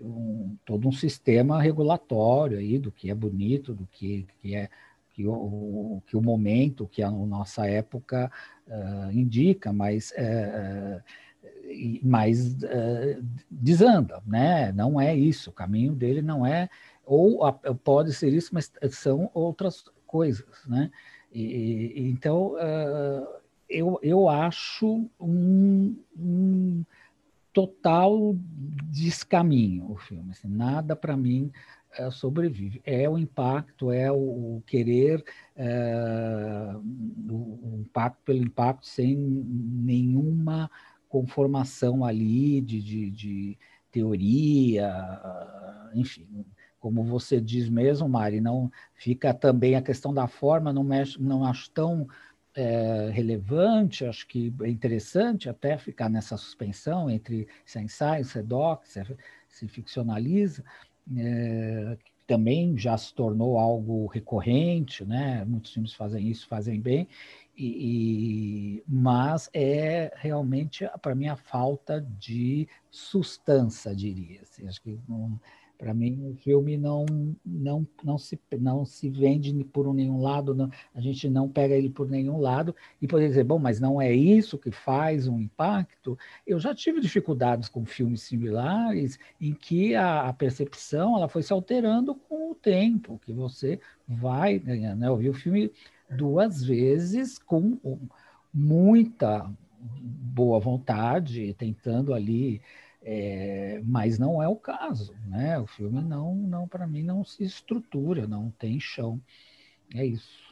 um, todo um sistema regulatório aí do que é bonito, do que, que é que o, que o momento, que a nossa época uh, indica, mas, uh, mas uh, desanda, né? Não é isso, o caminho dele não é, ou a, pode ser isso, mas são outras coisas, né? E, então, eu, eu acho um, um total descaminho o filme. Assim, nada para mim é, sobrevive. É o impacto, é o, o querer, é, o, o, impacto pelo impacto, sem nenhuma conformação ali de, de, de teoria, enfim. Como você diz mesmo, Mari, não fica também a questão da forma, não, mexe, não acho tão é, relevante, acho que é interessante até ficar nessa suspensão entre se é ensaio, se é doc, se, é, se ficcionaliza, é, também já se tornou algo recorrente, né? Muitos filmes fazem isso, fazem bem, e, e mas é realmente para mim a falta de sustância, diria. Assim, acho que não, Para mim, o filme não, não, não, se, não se vende por nenhum lado, não, a gente não pega ele por nenhum lado e poder dizer, bom, mas não é isso que faz um impacto. Eu já tive dificuldades com filmes similares em que a, a percepção ela foi se alterando com o tempo, que você vai ganhando. Né? Eu vi o filme duas vezes com muita boa vontade, tentando ali é, mas não é o caso, né? O filme não, não para mim não se estrutura, não tem chão. É isso.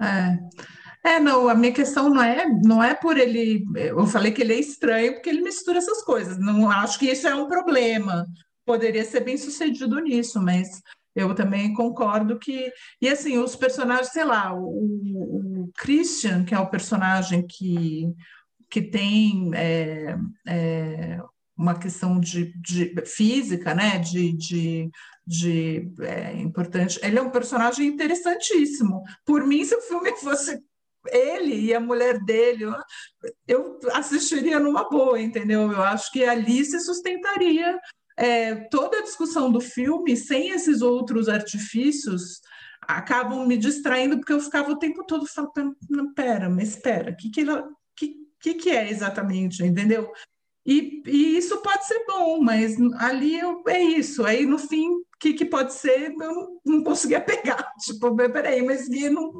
É. é, não, a minha questão não é, não é por ele. Eu falei que ele é estranho porque ele mistura essas coisas. Não acho que isso é um problema. Poderia ser bem sucedido nisso, mas eu também concordo que. E assim, os personagens, sei lá, o, o Christian, que é o personagem que que tem é, é, uma questão de, de, física, né? De, de, de é, importante. Ele é um personagem interessantíssimo. Por mim, se o filme <laughs> fosse ele e a mulher dele, eu assistiria numa boa, entendeu? Eu acho que ali se sustentaria é, toda a discussão do filme sem esses outros artifícios acabam me distraindo porque eu ficava o tempo todo falando, pera, mas espera, o que, que ela que, que é exatamente, entendeu? E, e, isso pode ser bom, mas ali eu, é isso. Aí no fim, o que, que pode ser, eu não, não conseguia <laughs> pegar. Tipo, peraí, mas não.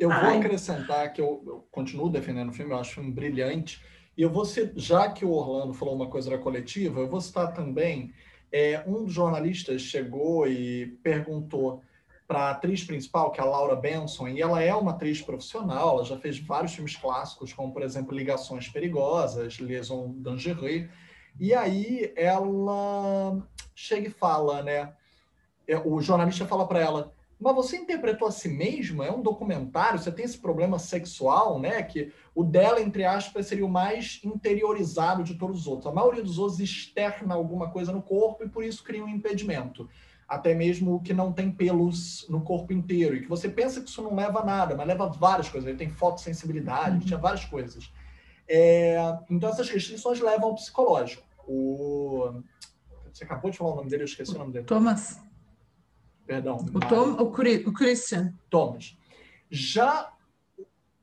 Eu vou acrescentar que eu, eu, continuo defendendo o filme, eu acho um filme brilhante. E eu vou ser, já que o Orlando falou uma coisa da coletiva, eu vou citar também. É, um dos jornalistas chegou e perguntou para a atriz principal, que é a Laura Benson, e ela é uma atriz profissional, ela já fez vários filmes clássicos, como, por exemplo, Ligações Perigosas, Liaison Dangereux, e aí ela chega e fala, né? É, o jornalista fala para ela, mas você interpretou a si mesma? É um documentário, você tem esse problema sexual, né? Que o dela, entre aspas, seria o mais interiorizado de todos os outros. A maioria dos outros externa alguma coisa no corpo e por isso cria um impedimento até mesmo que não tem pelos no corpo inteiro, e que você pensa que isso não leva a nada, mas leva a várias coisas. Ele tem fotossensibilidade, uhum. tinha várias coisas. É, então, essas restrições levam ao psicológico. O, você acabou de falar o nome dele, eu esqueci o nome dele. Thomas. Perdão. O, Tom, o, o Christian. Thomas. Já.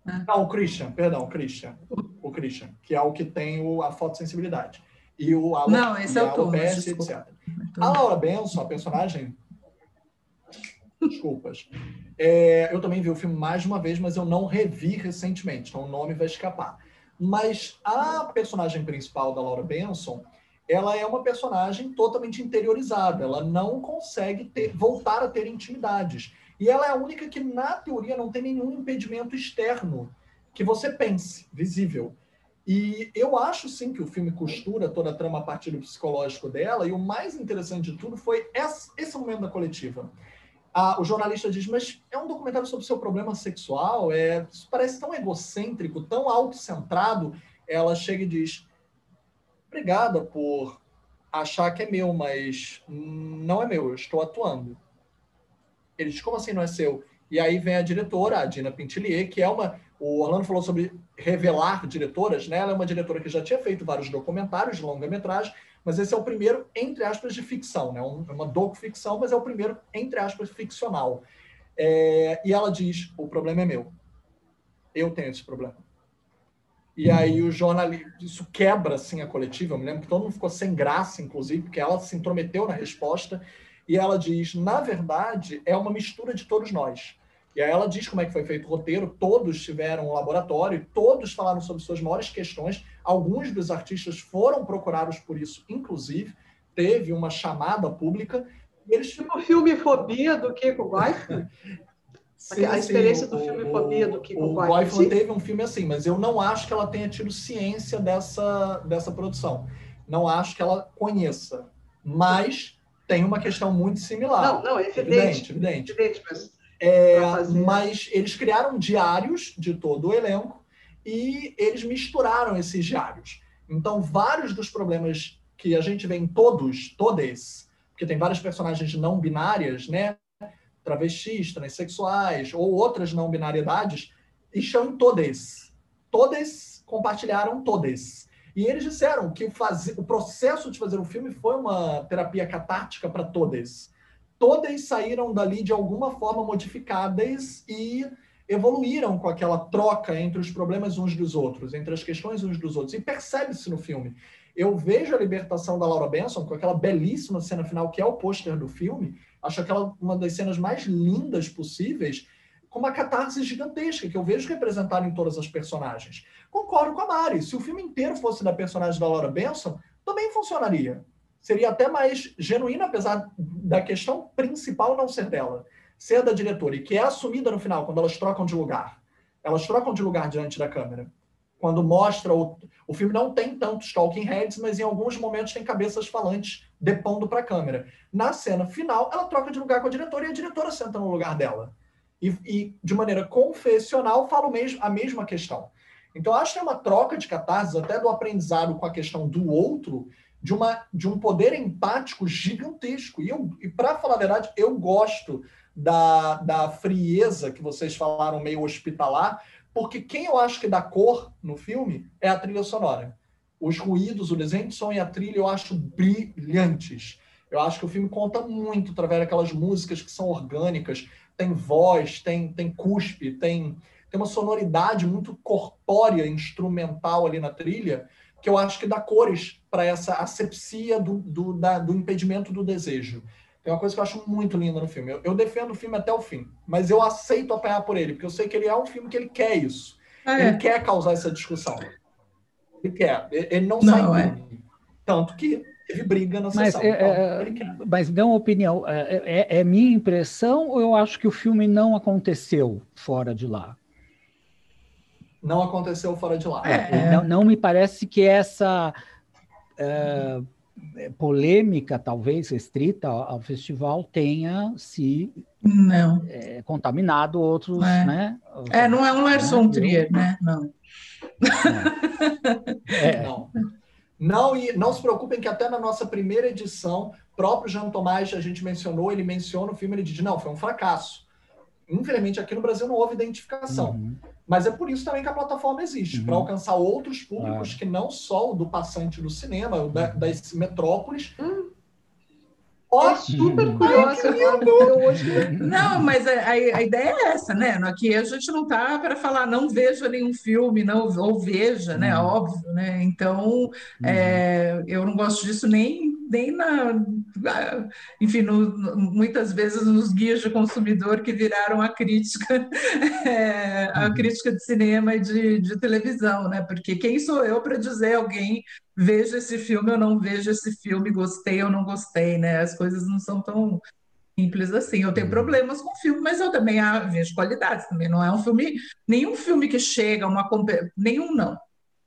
É. Não, o Christian, perdão, o Christian. O Christian, que é o que tem o, a fotossensibilidade. E o Alo, Não, esse é o Thomas. etc. A Laura Benson, a personagem. Desculpas. É, eu também vi o filme mais de uma vez, mas eu não revi recentemente, então o nome vai escapar. Mas a personagem principal da Laura Benson, ela é uma personagem totalmente interiorizada. Ela não consegue ter, voltar a ter intimidades. E ela é a única que, na teoria, não tem nenhum impedimento externo que você pense, visível. E eu acho sim que o filme costura toda a trama a partir do psicológico dela, e o mais interessante de tudo foi esse momento da coletiva. o jornalista diz, mas é um documentário sobre seu problema sexual, é, isso parece tão egocêntrico, tão autocentrado. Ela chega e diz, obrigada por achar que é meu, mas não é meu, eu estou atuando. Ele diz, como assim não é seu? E aí vem a diretora, a Dina Pintillier, que é uma o Orlando falou sobre revelar diretoras, né? Ela é uma diretora que já tinha feito vários documentários de longa-metragem, mas esse é o primeiro, entre aspas, de ficção, né? É uma docu-ficção, mas é o primeiro, entre aspas, ficcional. É, e ela diz: o problema é meu. Eu tenho esse problema. E aí o jornalista, isso quebra assim a coletiva. Eu me lembro que todo mundo ficou sem graça, inclusive, porque ela se intrometeu na resposta. E ela diz: na verdade, é uma mistura de todos nós. E aí ela diz como é que foi feito o roteiro, todos tiveram um laboratório, todos falaram sobre suas maiores questões, alguns dos artistas foram procurados por isso, inclusive, teve uma chamada pública. Eles... Tipo o filme Fobia do Kiko Goifman? <laughs> Sim, a experiência sim, do filme o, Fobia do Kiko o Goifman teve um filme assim, mas eu não acho que ela tenha tido ciência dessa, dessa produção. Não acho que ela conheça. Mas tem uma questão muito similar. Não, não, é evidente. Evidente, evidente. evidente mas é, mas eles criaram diários de todo o elenco e eles misturaram esses diários. Então, vários dos problemas que a gente vê em todos, todas, porque tem várias personagens não binárias, né? Travestis, transexuais ou outras não binariedades, estão em todas. Todas compartilharam todas. E eles disseram que fazer, o processo de fazer o filme foi uma terapia catártica para todas. Todas saíram dali de alguma forma modificadas e evoluíram com aquela troca entre os problemas uns dos outros, entre as questões uns dos outros. E percebe-se no filme. Eu vejo a libertação da Laura Benson com aquela belíssima cena final que é o pôster do filme. Acho aquela uma das cenas mais lindas possíveis, com uma catarse gigantesca que eu vejo representada em todas as personagens. Concordo com a Mari. Se o filme inteiro fosse da personagem da Laura Benson, também funcionaria. Seria até mais genuíno, apesar da questão principal não ser dela ser da diretora e que é assumida no final, quando elas trocam de lugar. Elas trocam de lugar diante da câmera. Quando mostra. O, o filme não tem tantos talking heads, mas em alguns momentos tem cabeças falantes depondo para a câmera. Na cena final, ela troca de lugar com a diretora e a diretora senta no lugar dela. E, e de maneira confessional, fala mesmo, a mesma questão. Então, acho que é uma troca de catarses, até do aprendizado com a questão do outro, de, uma, de um poder empático gigantesco. E, eu, e para falar a verdade, eu gosto da, da frieza que vocês falaram, meio hospitalar, porque quem eu acho que dá cor no filme é a trilha sonora. Os ruídos, o desenho de som e a trilha eu acho brilhantes. Eu acho que o filme conta muito através daquelas músicas que são orgânicas, tem voz, tem, tem cuspe, tem, tem uma sonoridade muito corpórea, instrumental ali na trilha, que eu acho que dá cores para essa asepsia do, do, da, do impedimento do desejo. Tem uma coisa que eu acho muito linda no filme. Eu, eu, defendo o filme até o fim, mas eu aceito apanhar por ele, porque eu sei que ele é um filme que ele quer isso. Ah, é. Ele quer causar essa discussão. Ele quer. Ele não, não sai é. Tanto que teve briga na mas, sessão. É, então, é, mas dê uma opinião. É, é, é, minha impressão ou eu acho que o filme não aconteceu fora de lá? Não aconteceu fora de lá. É, não, não, me parece que essa é, polêmica, talvez restrita ao festival, tenha se não. É, contaminado outros, é. né? É, não é um Lars von Trier, né? Não. É. <laughs> não. Não, e não se preocupem que até na nossa primeira edição, próprio Jean Tomás, a gente mencionou, ele menciona o filme, ele diz, não, foi um fracasso. Infelizmente, aqui no Brasil não houve identificação. Uhum. Mas é por isso também que a plataforma existe, uhum. para alcançar outros públicos que não só o do passante do cinema, o da, das metrópoles. Hum. Oh, super curiosa. Não, mas a, a, ideia é essa, né? Aqui a gente não tá para falar não veja nenhum filme, não ou veja, né? Uhum. Óbvio, né? Então, uhum. é, eu não gosto disso nem nem na, enfim, no, muitas vezes nos guias de consumidor que viraram a crítica, <laughs> é, a uhum. crítica de cinema e de, de televisão, né? Porque quem sou eu para dizer alguém veja esse filme ou não veja esse filme, gostei ou não gostei, né? As coisas não são tão simples assim. Eu tenho uhum. problemas com o filme, mas eu também ah, vejo qualidades também. Não é um filme, nenhum filme que chega uma nenhum não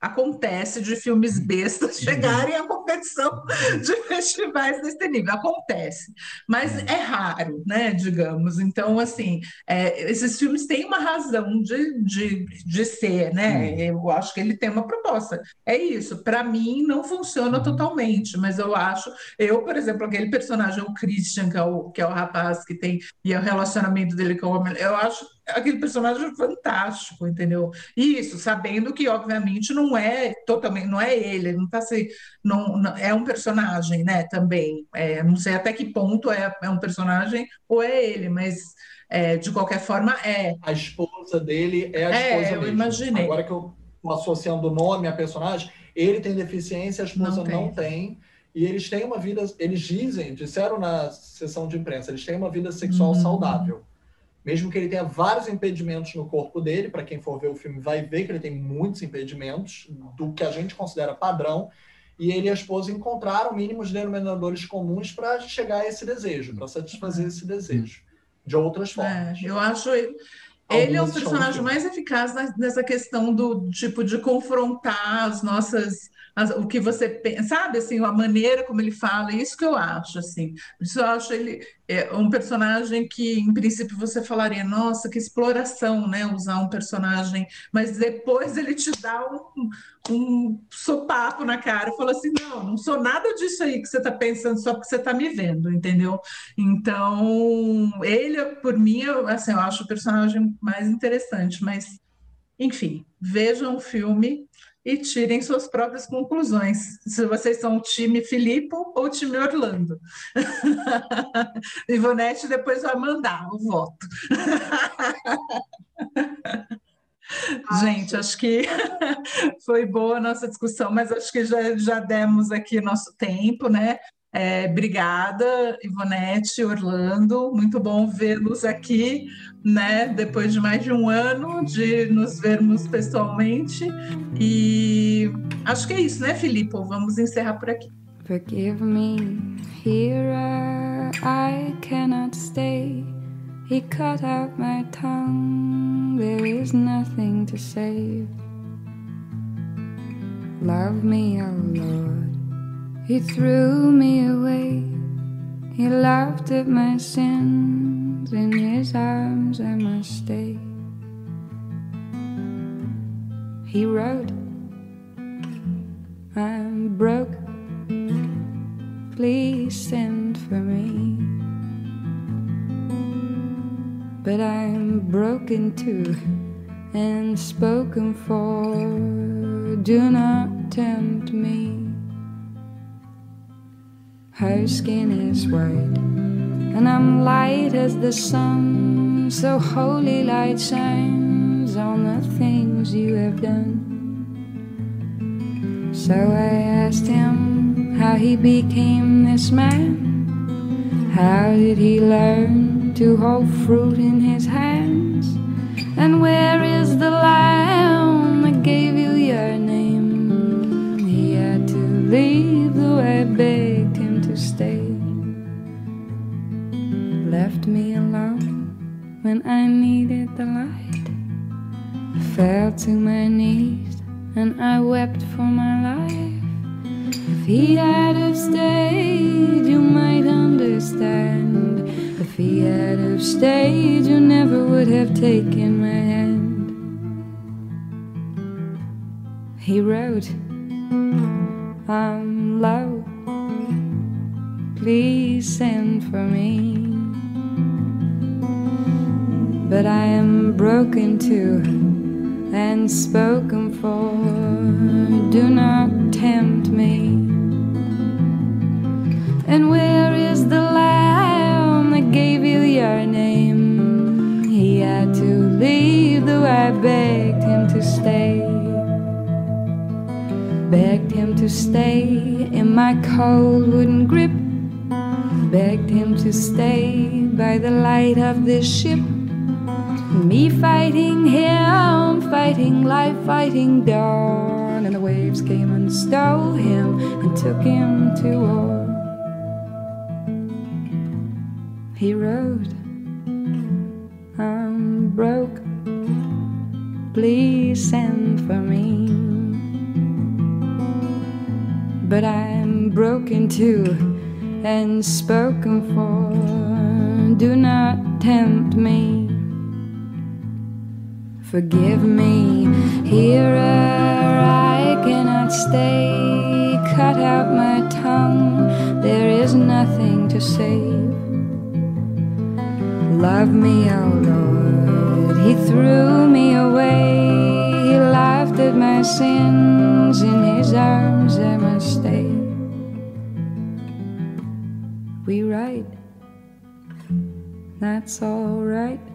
acontece de filmes bestas chegarem à competição de festivais desse nível. Acontece, mas é raro, né? Digamos. Então, assim, é, esses filmes têm uma razão de, de, de ser, né? Eu acho que ele tem uma proposta. É isso. Para mim, não funciona totalmente, mas eu acho. Eu, por exemplo, aquele personagem, o Christian, que é o, que é o rapaz que tem. e é o relacionamento dele com o homem, eu acho aquele personagem fantástico, entendeu? Isso, sabendo que, obviamente, não é totalmente, não é ele, não está se. Não, não, é um personagem, né? Também. É, não sei até que ponto é, é um personagem ou é ele, mas é, de qualquer forma é. A esposa dele é a é, esposa é, eu mesmo. imaginei. Agora que eu estou associando o nome a personagem, ele tem deficiência, a esposa não tem. Não tem e eles têm uma vida, eles dizem, disseram na sessão de imprensa, eles têm uma vida sexual uhum. saudável mesmo que ele tenha vários impedimentos no corpo dele, para quem for ver o filme vai ver que ele tem muitos impedimentos do que a gente considera padrão, e ele e a esposa encontraram mínimos denominadores comuns para chegar a esse desejo, para satisfazer esse desejo, de outras é, formas. É, eu acho ele é o personagem mais eficaz nessa questão do tipo de confrontar as nossas o que você pensa, sabe, assim, a maneira como ele fala, é isso que eu acho, assim. Isso eu acho ele é um personagem que, em princípio, você falaria, nossa, que exploração, né, usar um personagem, mas depois ele te dá um, um sopapo na cara e fala assim, não, não sou nada disso aí que você está pensando só porque você está me vendo, entendeu? Então, ele, por mim, eu, assim, eu acho o personagem mais interessante, mas, enfim, vejam o filme, e tirem suas próprias conclusões. Se vocês são o time Filippo ou o time Orlando. <laughs> Ivonete depois vai mandar o voto. <laughs> Gente, acho que <laughs> foi boa a nossa discussão, mas acho que já, já demos aqui nosso tempo, né? É, obrigada, Ivonete, Orlando, muito bom vê-los aqui, né? Depois de mais de um ano de nos vermos pessoalmente. E acho que é isso, né, Filipe? Vamos encerrar por aqui. Forgive me, here I cannot stay. He cut out my tongue, there is nothing to save. Love me, oh Lord. He threw me away. He laughed at my sins. In his arms I must stay. He wrote, I'm broke. Please send for me. But I'm broken too and spoken for. Do not tempt me. Her skin is white, and I'm light as the sun. So holy light shines on the things you have done. So I asked him how he became this man. How did he learn to hold fruit in his hands? And where is the lamb that gave when I needed the light. I fell to my knees and I wept for my life. If he had have stayed, you might understand. If he had have stayed, you never would have taken my hand. He wrote, I'm low please send for me. But I am broken too and spoken for. Do not tempt me. And where is the lamb that gave you your name? He had to leave, though I begged him to stay. Begged him to stay in my cold wooden grip begged him to stay by the light of this ship. Me fighting him, fighting life, fighting dawn. And the waves came and stole him and took him to war. He wrote, I'm broke, please send for me. But I'm broken too and spoken for. Do not tempt me. Forgive me, here I cannot stay. Cut out my tongue, there is nothing to save. Love me, oh Lord, He threw me away. He laughed at my sins, in His arms I must stay we write. That's alright.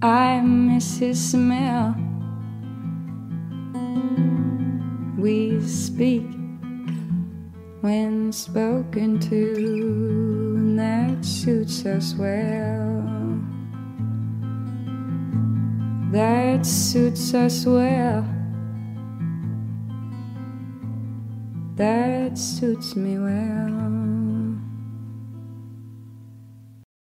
I miss his smell. We speak when spoken to, and that suits us well. That suits us well. That suits me well.